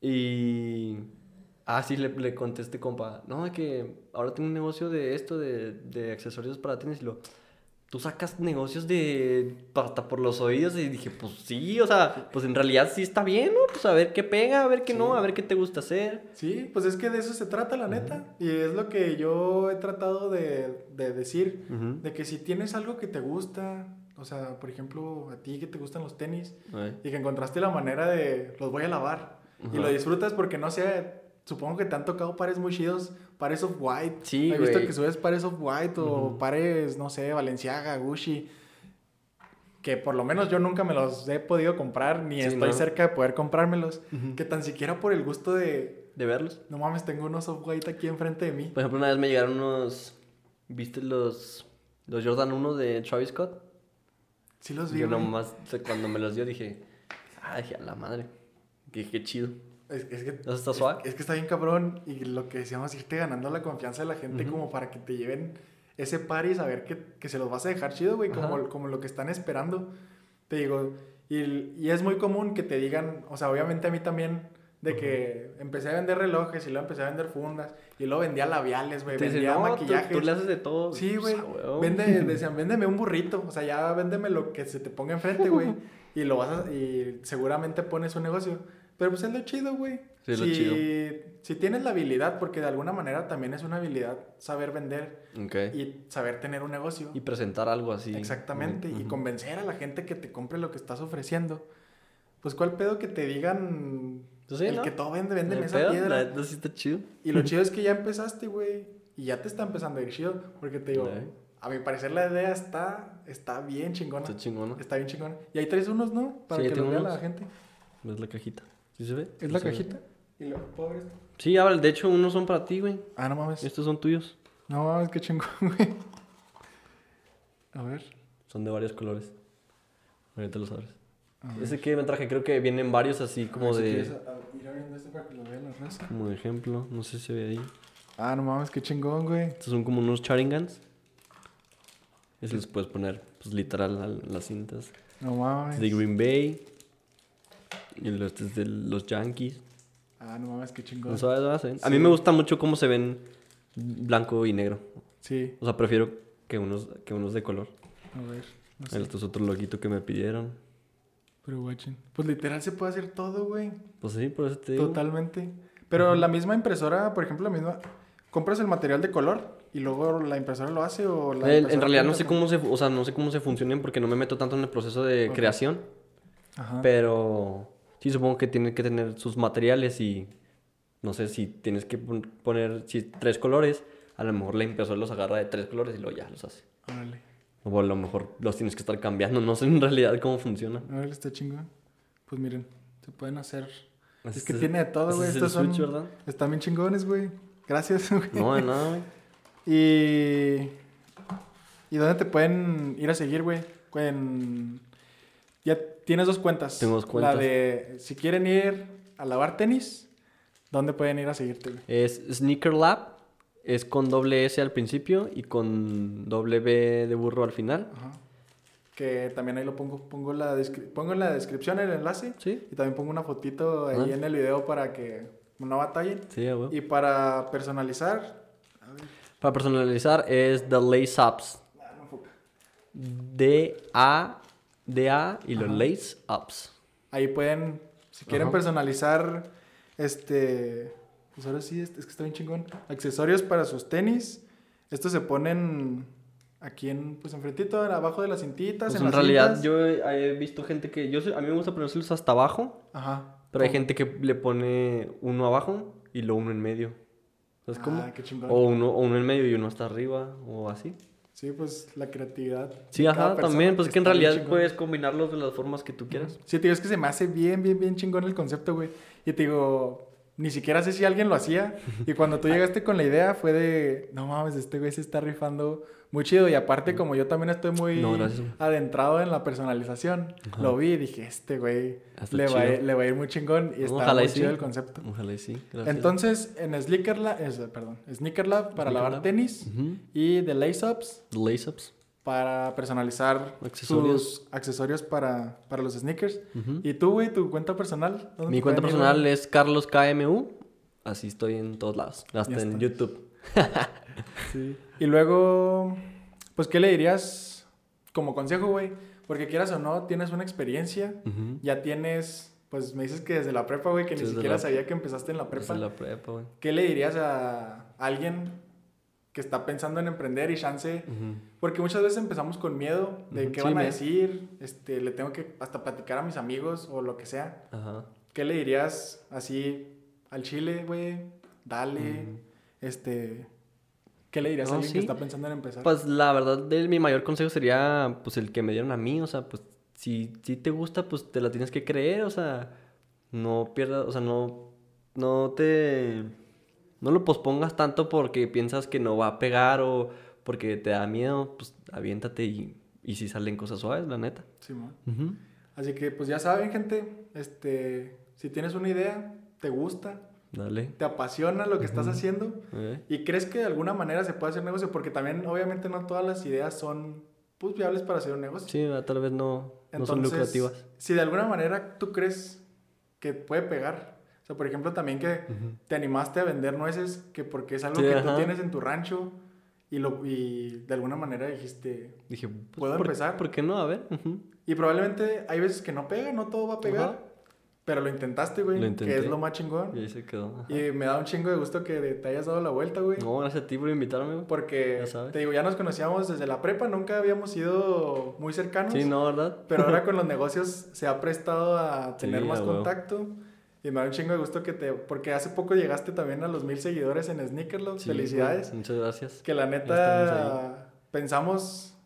Speaker 2: Y. Ah, sí, le, le este compa. No, de que ahora tengo un negocio de esto, de, de accesorios para tenis. Y lo. Tú sacas negocios de. hasta por los oídos. Y dije, pues sí, o sea, pues en realidad sí está bien, ¿no? Pues a ver qué pega, a ver qué no, a ver qué te gusta hacer.
Speaker 1: Sí, pues es que de eso se trata, la neta. Y es lo que yo he tratado de, de decir. De que si tienes algo que te gusta, o sea, por ejemplo, a ti que te gustan los tenis, y que encontraste la manera de los voy a lavar, y lo disfrutas porque no sé, supongo que te han tocado pares muy chidos, pares of white.
Speaker 2: Sí,
Speaker 1: He visto que subes pares of white o
Speaker 2: Ujú.
Speaker 1: pares, no sé, Valenciaga, Gucci. Que por lo menos yo nunca me los he podido comprar, ni
Speaker 2: Sí,
Speaker 1: estoy
Speaker 2: no.
Speaker 1: cerca de poder comprármelos.
Speaker 2: Ujú.
Speaker 1: Que tan siquiera por el gusto de,
Speaker 2: De verlos.
Speaker 1: no mames, tengo unos off white aquí enfrente de mí.
Speaker 2: Por ejemplo, una vez me llegaron unos. ¿Viste los. Los Jordan 1 de Travis Scott?
Speaker 1: Sí los vi,
Speaker 2: Yo nomás, cuando me los dio, dije. Ah, dije, a la madre. Qué, qué chido.
Speaker 1: Es, es que,
Speaker 2: ¿No está
Speaker 1: es-
Speaker 2: suave?
Speaker 1: Es, que está bien cabrón y lo que decíamos, irte ganando la confianza de la gente como para que te lleven ese par y saber que, que se los vas a dejar chido, güey, como, como lo que están esperando. Te digo, y, y es muy común que te digan, o sea, obviamente a mí también, de que empecé a vender relojes y luego empecé a vender fundas y luego vendía labiales, güey, vendía
Speaker 2: no, tú,
Speaker 1: maquillajes.
Speaker 2: tú le haces de todo.
Speaker 1: Sí, güey.
Speaker 2: Ah.
Speaker 1: Vende, decían, véndeme un burrito. O sea, ya véndeme lo que se te ponga enfrente, güey. Y lo vas a, y seguramente pones un negocio. Pero pues es lo chido, güey.
Speaker 2: Sí, es lo
Speaker 1: si,
Speaker 2: chido.
Speaker 1: si tienes la habilidad, porque de alguna manera también es una habilidad saber vender y saber tener un negocio.
Speaker 2: Y presentar algo así.
Speaker 1: Exactamente. Y convencer a la gente que te compre lo que estás ofreciendo. Pues cuál pedo que te digan
Speaker 2: Pues sí,
Speaker 1: el
Speaker 2: ¿no?
Speaker 1: que todo vende,
Speaker 2: hay
Speaker 1: esa
Speaker 2: pedo,
Speaker 1: piedra.
Speaker 2: La sí está chido.
Speaker 1: Y lo chido es que ya empezaste, güey. Y ya te está empezando a ir chido. Porque te digo, a mi parecer la idea está, está bien chingona.
Speaker 2: Está chingón.
Speaker 1: Está bien chingona. Y ahí traes unos, ¿no? Para
Speaker 2: Sí,
Speaker 1: que lo vea la gente.
Speaker 2: Es la cajita. ¿Sí se ve?
Speaker 1: ¿Es
Speaker 2: Sí
Speaker 1: la
Speaker 2: se ve.
Speaker 1: cajita? Y luego, ¿puedo esto?
Speaker 2: Sí, ahora, de hecho, unos son para ti, güey.
Speaker 1: Ah, no mames.
Speaker 2: Estos son tuyos.
Speaker 1: No mames, qué chingón, güey. A ver.
Speaker 2: Son de varios colores. Ahorita los abres. Ese que me traje, creo que vienen varios así como
Speaker 1: ver si
Speaker 2: de.
Speaker 1: quieres, a- a- ir abriendo este para que lo vea la raza.
Speaker 2: Como de ejemplo. No sé si se ve ahí.
Speaker 1: Ah, no mames, qué chingón, güey.
Speaker 2: Estos son como unos charingans. Esos los puedes poner, pues literal, a las cintas.
Speaker 1: No mames.
Speaker 2: De Green Bay. Y el este es de los Yankees.
Speaker 1: Ah, no mames, qué chingón.
Speaker 2: Ven. A mí me gusta mucho cómo se ven blanco y negro.
Speaker 1: Sí,
Speaker 2: O sea, prefiero que unos, que unos de color.
Speaker 1: a ver. No sé.
Speaker 2: Este es otro loguito que me pidieron.
Speaker 1: Pero watching. Pues literal se puede hacer todo, güey.
Speaker 2: Pues sí, por eso te digo.
Speaker 1: Totalmente. Pero la misma impresora, por ejemplo, la misma. ¿Compras el material de color y luego la impresora lo hace o la
Speaker 2: Eh, en realidad no sé cómo se, o sea, no sé cómo se funcionen porque no me meto tanto en el proceso de creación,
Speaker 1: Ajá.
Speaker 2: pero sí supongo que tiene que tener sus materiales y no sé si tienes que pon- poner si tres colores, a lo mejor la impresora los agarra de tres colores y luego ya los hace.
Speaker 1: Órale.
Speaker 2: O a lo mejor los tienes que estar cambiando, no sé en realidad cómo funciona.
Speaker 1: Órale, está chingón. Pues miren, se pueden hacer. Es que
Speaker 2: es-
Speaker 1: tiene de todo, güey.
Speaker 2: es
Speaker 1: Estos son.
Speaker 2: switch, ¿verdad?
Speaker 1: Están bien chingones, güey. Gracias, güey.
Speaker 2: No, de nada, güey.
Speaker 1: Y. ¿Y dónde te pueden ir a seguir, güey? En- Ya tienes dos cuentas.
Speaker 2: Tengo dos cuentas.
Speaker 1: La de. Si quieren ir a lavar tenis, ¿dónde pueden ir a seguirte, güey?
Speaker 2: Es Sneaker Lab es con doble S al principio y con doble B de burro al final.
Speaker 1: Ajá. Que también ahí lo pongo, pongo, la pongo en la descripción el enlace.
Speaker 2: Sí.
Speaker 1: Y también pongo una fotito ahí
Speaker 2: Ah.
Speaker 1: en el video para que no batallen.
Speaker 2: Sí, a huevo.
Speaker 1: Y para personalizar,
Speaker 2: Para personalizar es The Lace Ups.
Speaker 1: ah.
Speaker 2: D-A, D-A y los
Speaker 1: Ajá.
Speaker 2: Lace Ups.
Speaker 1: ahí pueden, si quieren
Speaker 2: Ajá.
Speaker 1: personalizar, este, pues ahora sí, es, es que está bien chingón. Accesorios para sus tenis. Estos se ponen aquí en, pues enfrentito, abajo de las cintitas.
Speaker 2: Pues
Speaker 1: en
Speaker 2: en
Speaker 1: las
Speaker 2: realidad
Speaker 1: cintas.
Speaker 2: yo he, he visto gente que... Yo a mí me gusta ponérselos hasta abajo,
Speaker 1: Ajá.
Speaker 2: pero hay
Speaker 1: Como-
Speaker 2: gente que le pone uno abajo y luego uno en medio. ¿Sabes cómo?
Speaker 1: Ah, qué chingón.
Speaker 2: O uno, o uno en medio y uno hasta arriba, o así.
Speaker 1: Sí, pues la creatividad.
Speaker 2: Sí, ajá, también. Pues es que en realidad puedes combinarlos de las formas que tú quieras.
Speaker 1: Sí, te digo, es que se me hace bien, bien, bien chingón el concepto, güey. Y te digo, ni siquiera sé si alguien lo hacía. Y cuando tú llegaste con la idea fue de, no mames, este güey se está rifando muy chido. Y aparte, como yo también estoy muy
Speaker 2: No,
Speaker 1: adentrado en la personalización,
Speaker 2: Ajá.
Speaker 1: lo vi y dije, este güey
Speaker 2: Está
Speaker 1: le va, a,
Speaker 2: chido.
Speaker 1: le va a ir muy chingón. Y está
Speaker 2: Ojalá
Speaker 1: muy
Speaker 2: y sí.
Speaker 1: chido el concepto.
Speaker 2: Ojalá y sí. Gracias.
Speaker 1: Entonces, en Sneaker Lab, es, perdón, Sneaker Lab para
Speaker 2: Sneaker
Speaker 1: lavar
Speaker 2: Lab.
Speaker 1: tenis
Speaker 2: Ujú.
Speaker 1: y The Lace Ups
Speaker 2: The Lace Ups.
Speaker 1: para personalizar
Speaker 2: Accesorios.
Speaker 1: sus accesorios para, para los sneakers.
Speaker 2: Ujú.
Speaker 1: ¿Y tú, güey, tu cuenta personal? ¿Dónde
Speaker 2: Mi cuenta
Speaker 1: ir,
Speaker 2: personal
Speaker 1: güey?
Speaker 2: es Carlos KMU. Así estoy en todos lados. Hasta
Speaker 1: Ya
Speaker 2: en. YouTube.
Speaker 1: Sí. Y luego, pues, ¿qué le dirías como consejo, güey? Porque quieras o no, tienes una experiencia, ya tienes, pues, me dices que desde la prepa, güey, que ni siquiera
Speaker 2: la-
Speaker 1: sabía que empezaste en la prepa.
Speaker 2: Desde la prepa, güey.
Speaker 1: ¿Qué le dirías a alguien que está pensando en emprender y chance?
Speaker 2: Ujú.
Speaker 1: Porque muchas veces empezamos con miedo de qué
Speaker 2: sí,
Speaker 1: van a decir, este, le tengo que hasta platicar a mis amigos o lo que sea. ¿Qué le dirías así al chile, güey? Dale, este... ¿Qué le dirías a alguien
Speaker 2: sí.
Speaker 1: que está pensando en empezar?
Speaker 2: Pues la verdad, de- mi mayor consejo sería pues el que me dieron a mí, o sea, pues si, si te gusta, pues te la tienes que creer, o sea, no pierdas, o sea, no, no te, no lo pospongas tanto porque piensas que no va a pegar o porque te da miedo, pues aviéntate y, y si salen cosas suaves, la neta.
Speaker 1: Simón.
Speaker 2: Ujú.
Speaker 1: Así que pues ya saben, gente, este, si tienes una idea, te gusta,
Speaker 2: Dale.
Speaker 1: te apasiona lo que estás haciendo
Speaker 2: Eh,
Speaker 1: y crees que de alguna manera se puede hacer negocio, porque también obviamente no todas las ideas son pues viables para hacer un negocio.
Speaker 2: Sí, tal vez no, no son lucrativas.
Speaker 1: Si de alguna manera tú crees que puede pegar, o sea, por ejemplo, también que
Speaker 2: Ujú.
Speaker 1: te animaste a vender nueces, que porque es algo
Speaker 2: Sí,
Speaker 1: que
Speaker 2: ajá.
Speaker 1: tú tienes en tu rancho y, lo, y de alguna manera dijiste,
Speaker 2: Dije, pues,
Speaker 1: ¿Puedo
Speaker 2: ¿por-
Speaker 1: empezar?
Speaker 2: ¿Por qué no? A ver.
Speaker 1: y probablemente hay veces que no pega, no todo va a pegar. Pero lo intentaste, güey,
Speaker 2: Lo
Speaker 1: que
Speaker 2: intenté.
Speaker 1: es lo más chingón.
Speaker 2: Y ahí se quedó. ajá.
Speaker 1: Y me da un chingo de gusto que te hayas dado la vuelta, güey.
Speaker 2: No, gracias a ti por invitarme. güey.
Speaker 1: Porque,
Speaker 2: Ya sabes.
Speaker 1: te digo, ya nos conocíamos desde la prepa, nunca habíamos sido muy cercanos.
Speaker 2: Sí, no, ¿verdad?
Speaker 1: Pero ahora con los negocios se ha prestado a tener
Speaker 2: Sí,
Speaker 1: más contacto. Y me da un chingo de gusto que te... Porque hace poco llegaste también a los mil seguidores en Sneakerlog.
Speaker 2: Sí,
Speaker 1: Felicidades.
Speaker 2: güey, Muchas gracias.
Speaker 1: Que la neta pensamos...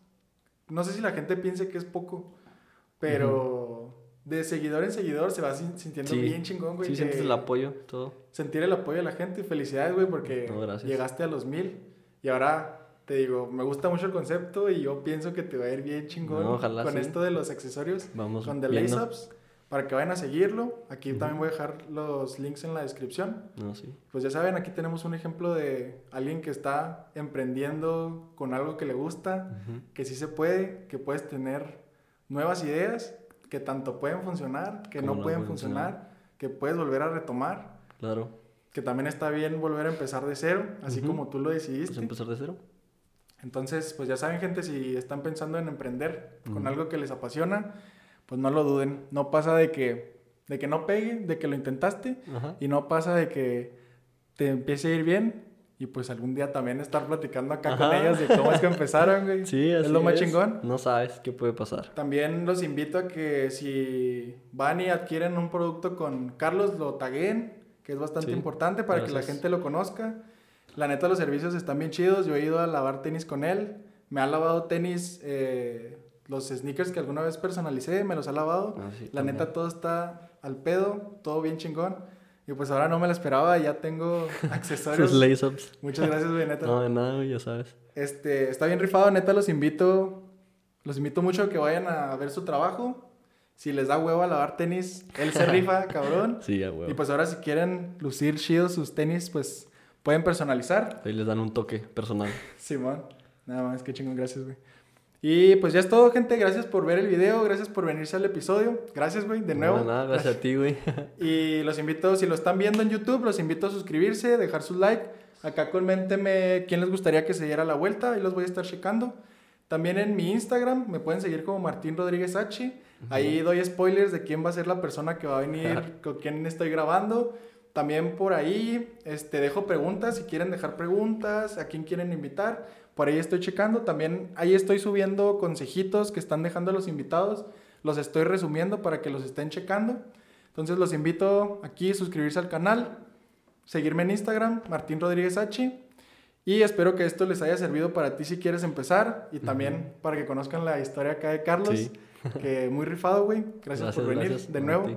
Speaker 1: No sé si la gente piense que es poco, pero de seguidor en seguidor se va sin- sintiendo
Speaker 2: Sí.
Speaker 1: bien chingón, güey.
Speaker 2: Sí,
Speaker 1: que
Speaker 2: sientes el apoyo, todo.
Speaker 1: Sentir el apoyo de la gente. Felicidades, güey, porque
Speaker 2: No,
Speaker 1: llegaste a los mil. Y ahora te digo, me gusta mucho el concepto y yo pienso que te va a ir bien chingón
Speaker 2: No, ojalá
Speaker 1: con
Speaker 2: sí.
Speaker 1: esto de los accesorios
Speaker 2: Vamos
Speaker 1: con The. Lace Ups para que vayan a seguirlo. Aquí también voy a dejar los links en la descripción.
Speaker 2: No, sí.
Speaker 1: Pues ya saben, aquí tenemos un ejemplo de alguien que está emprendiendo con algo que le gusta, que sí se puede, que puedes tener nuevas ideas que tanto pueden funcionar, que no
Speaker 2: no
Speaker 1: pueden funcionar, que puedes volver a retomar,
Speaker 2: Claro.
Speaker 1: que también está bien volver a empezar de cero, así como tú lo
Speaker 2: Pues
Speaker 1: decidiste.
Speaker 2: empezar de cero.
Speaker 1: Entonces, pues ya saben, gente, si están pensando en emprender con algo que les apasiona, pues no lo duden. No pasa de que, de que no pegue, de que lo intentaste, y no pasa de que te empiece a ir bien y pues algún día también estar platicando acá con
Speaker 2: Ajá.
Speaker 1: ellas de cómo es que empezaron, güey.
Speaker 2: Sí, así
Speaker 1: es lo más chingón.
Speaker 2: No sabes qué puede pasar.
Speaker 1: También los invito a que si van y adquieren un producto con Carlos, lo taguen, que es bastante
Speaker 2: Sí,
Speaker 1: importante para que la
Speaker 2: gracias.
Speaker 1: gente lo conozca. La neta, los servicios están bien chidos. Yo he ido a lavar tenis con él. Me ha lavado tenis, eh, los sneakers que alguna vez personalicé, me los ha lavado.
Speaker 2: Ah, sí,
Speaker 1: La
Speaker 2: también.
Speaker 1: neta, todo está al pedo, todo bien chingón. Y pues ahora no me lo esperaba, ya tengo accesorios.
Speaker 2: Sus lace ups.
Speaker 1: Muchas gracias, güey, neta.
Speaker 2: No, de nada, güey, ya sabes.
Speaker 1: Este, está bien rifado, neta, los invito. Los invito mucho a que vayan a ver su trabajo. Si les da huevo a lavar tenis, él se rifa, cabrón.
Speaker 2: Sí, ya, güey.
Speaker 1: Y pues ahora si quieren lucir chidos sus tenis, pues pueden personalizar.
Speaker 2: Ahí les dan un toque personal.
Speaker 1: Simón, nada más, qué chingón, gracias, güey. Y pues ya es todo, gente. Gracias por ver el video, gracias por venirse al episodio. Gracias, güey, de nuevo.
Speaker 2: No, nada, gracias a ti, güey.
Speaker 1: Y los invito, si lo están viendo en YouTube, los invito a suscribirse, dejar su like. Acá coméntenme quién les gustaría que se diera la vuelta, ahí los voy a estar checando. También en mi Instagram me pueden seguir como Martín Rodríguez H. Ahí doy spoilers de quién va a ser la persona que va a venir, con quién estoy grabando. También por ahí este, dejo preguntas, si quieren dejar preguntas, a quién quieren invitar. Por ahí estoy checando. También ahí estoy subiendo consejitos que están dejando los invitados. Los estoy resumiendo para que los estén checando. Entonces los invito aquí a suscribirse al canal, seguirme en Instagram, Martín Rodríguez H. Y espero que esto les haya servido para ti si quieres empezar y también para que conozcan la historia acá de Carlos,
Speaker 2: Sí.
Speaker 1: que muy rifado, güey. Gracias, por venir
Speaker 2: gracias
Speaker 1: de nuevo.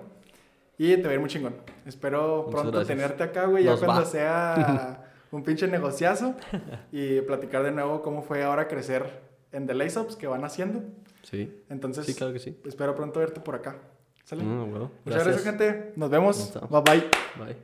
Speaker 1: Y te va a ir muy chingón. Espero
Speaker 2: Muchas
Speaker 1: pronto
Speaker 2: gracias.
Speaker 1: tenerte acá, güey, ya
Speaker 2: Nos
Speaker 1: cuando
Speaker 2: va.
Speaker 1: sea un pinche negociazo y platicar de nuevo cómo fue ahora crecer en The Lace Ups que van haciendo.
Speaker 2: Sí.
Speaker 1: Entonces,
Speaker 2: Sí, claro que sí.
Speaker 1: espero pronto verte por acá. ¿Sale?
Speaker 2: Mm, bueno,
Speaker 1: Muchas gracias, gente.
Speaker 2: Nos vemos.
Speaker 1: Bye bye.
Speaker 2: Bye.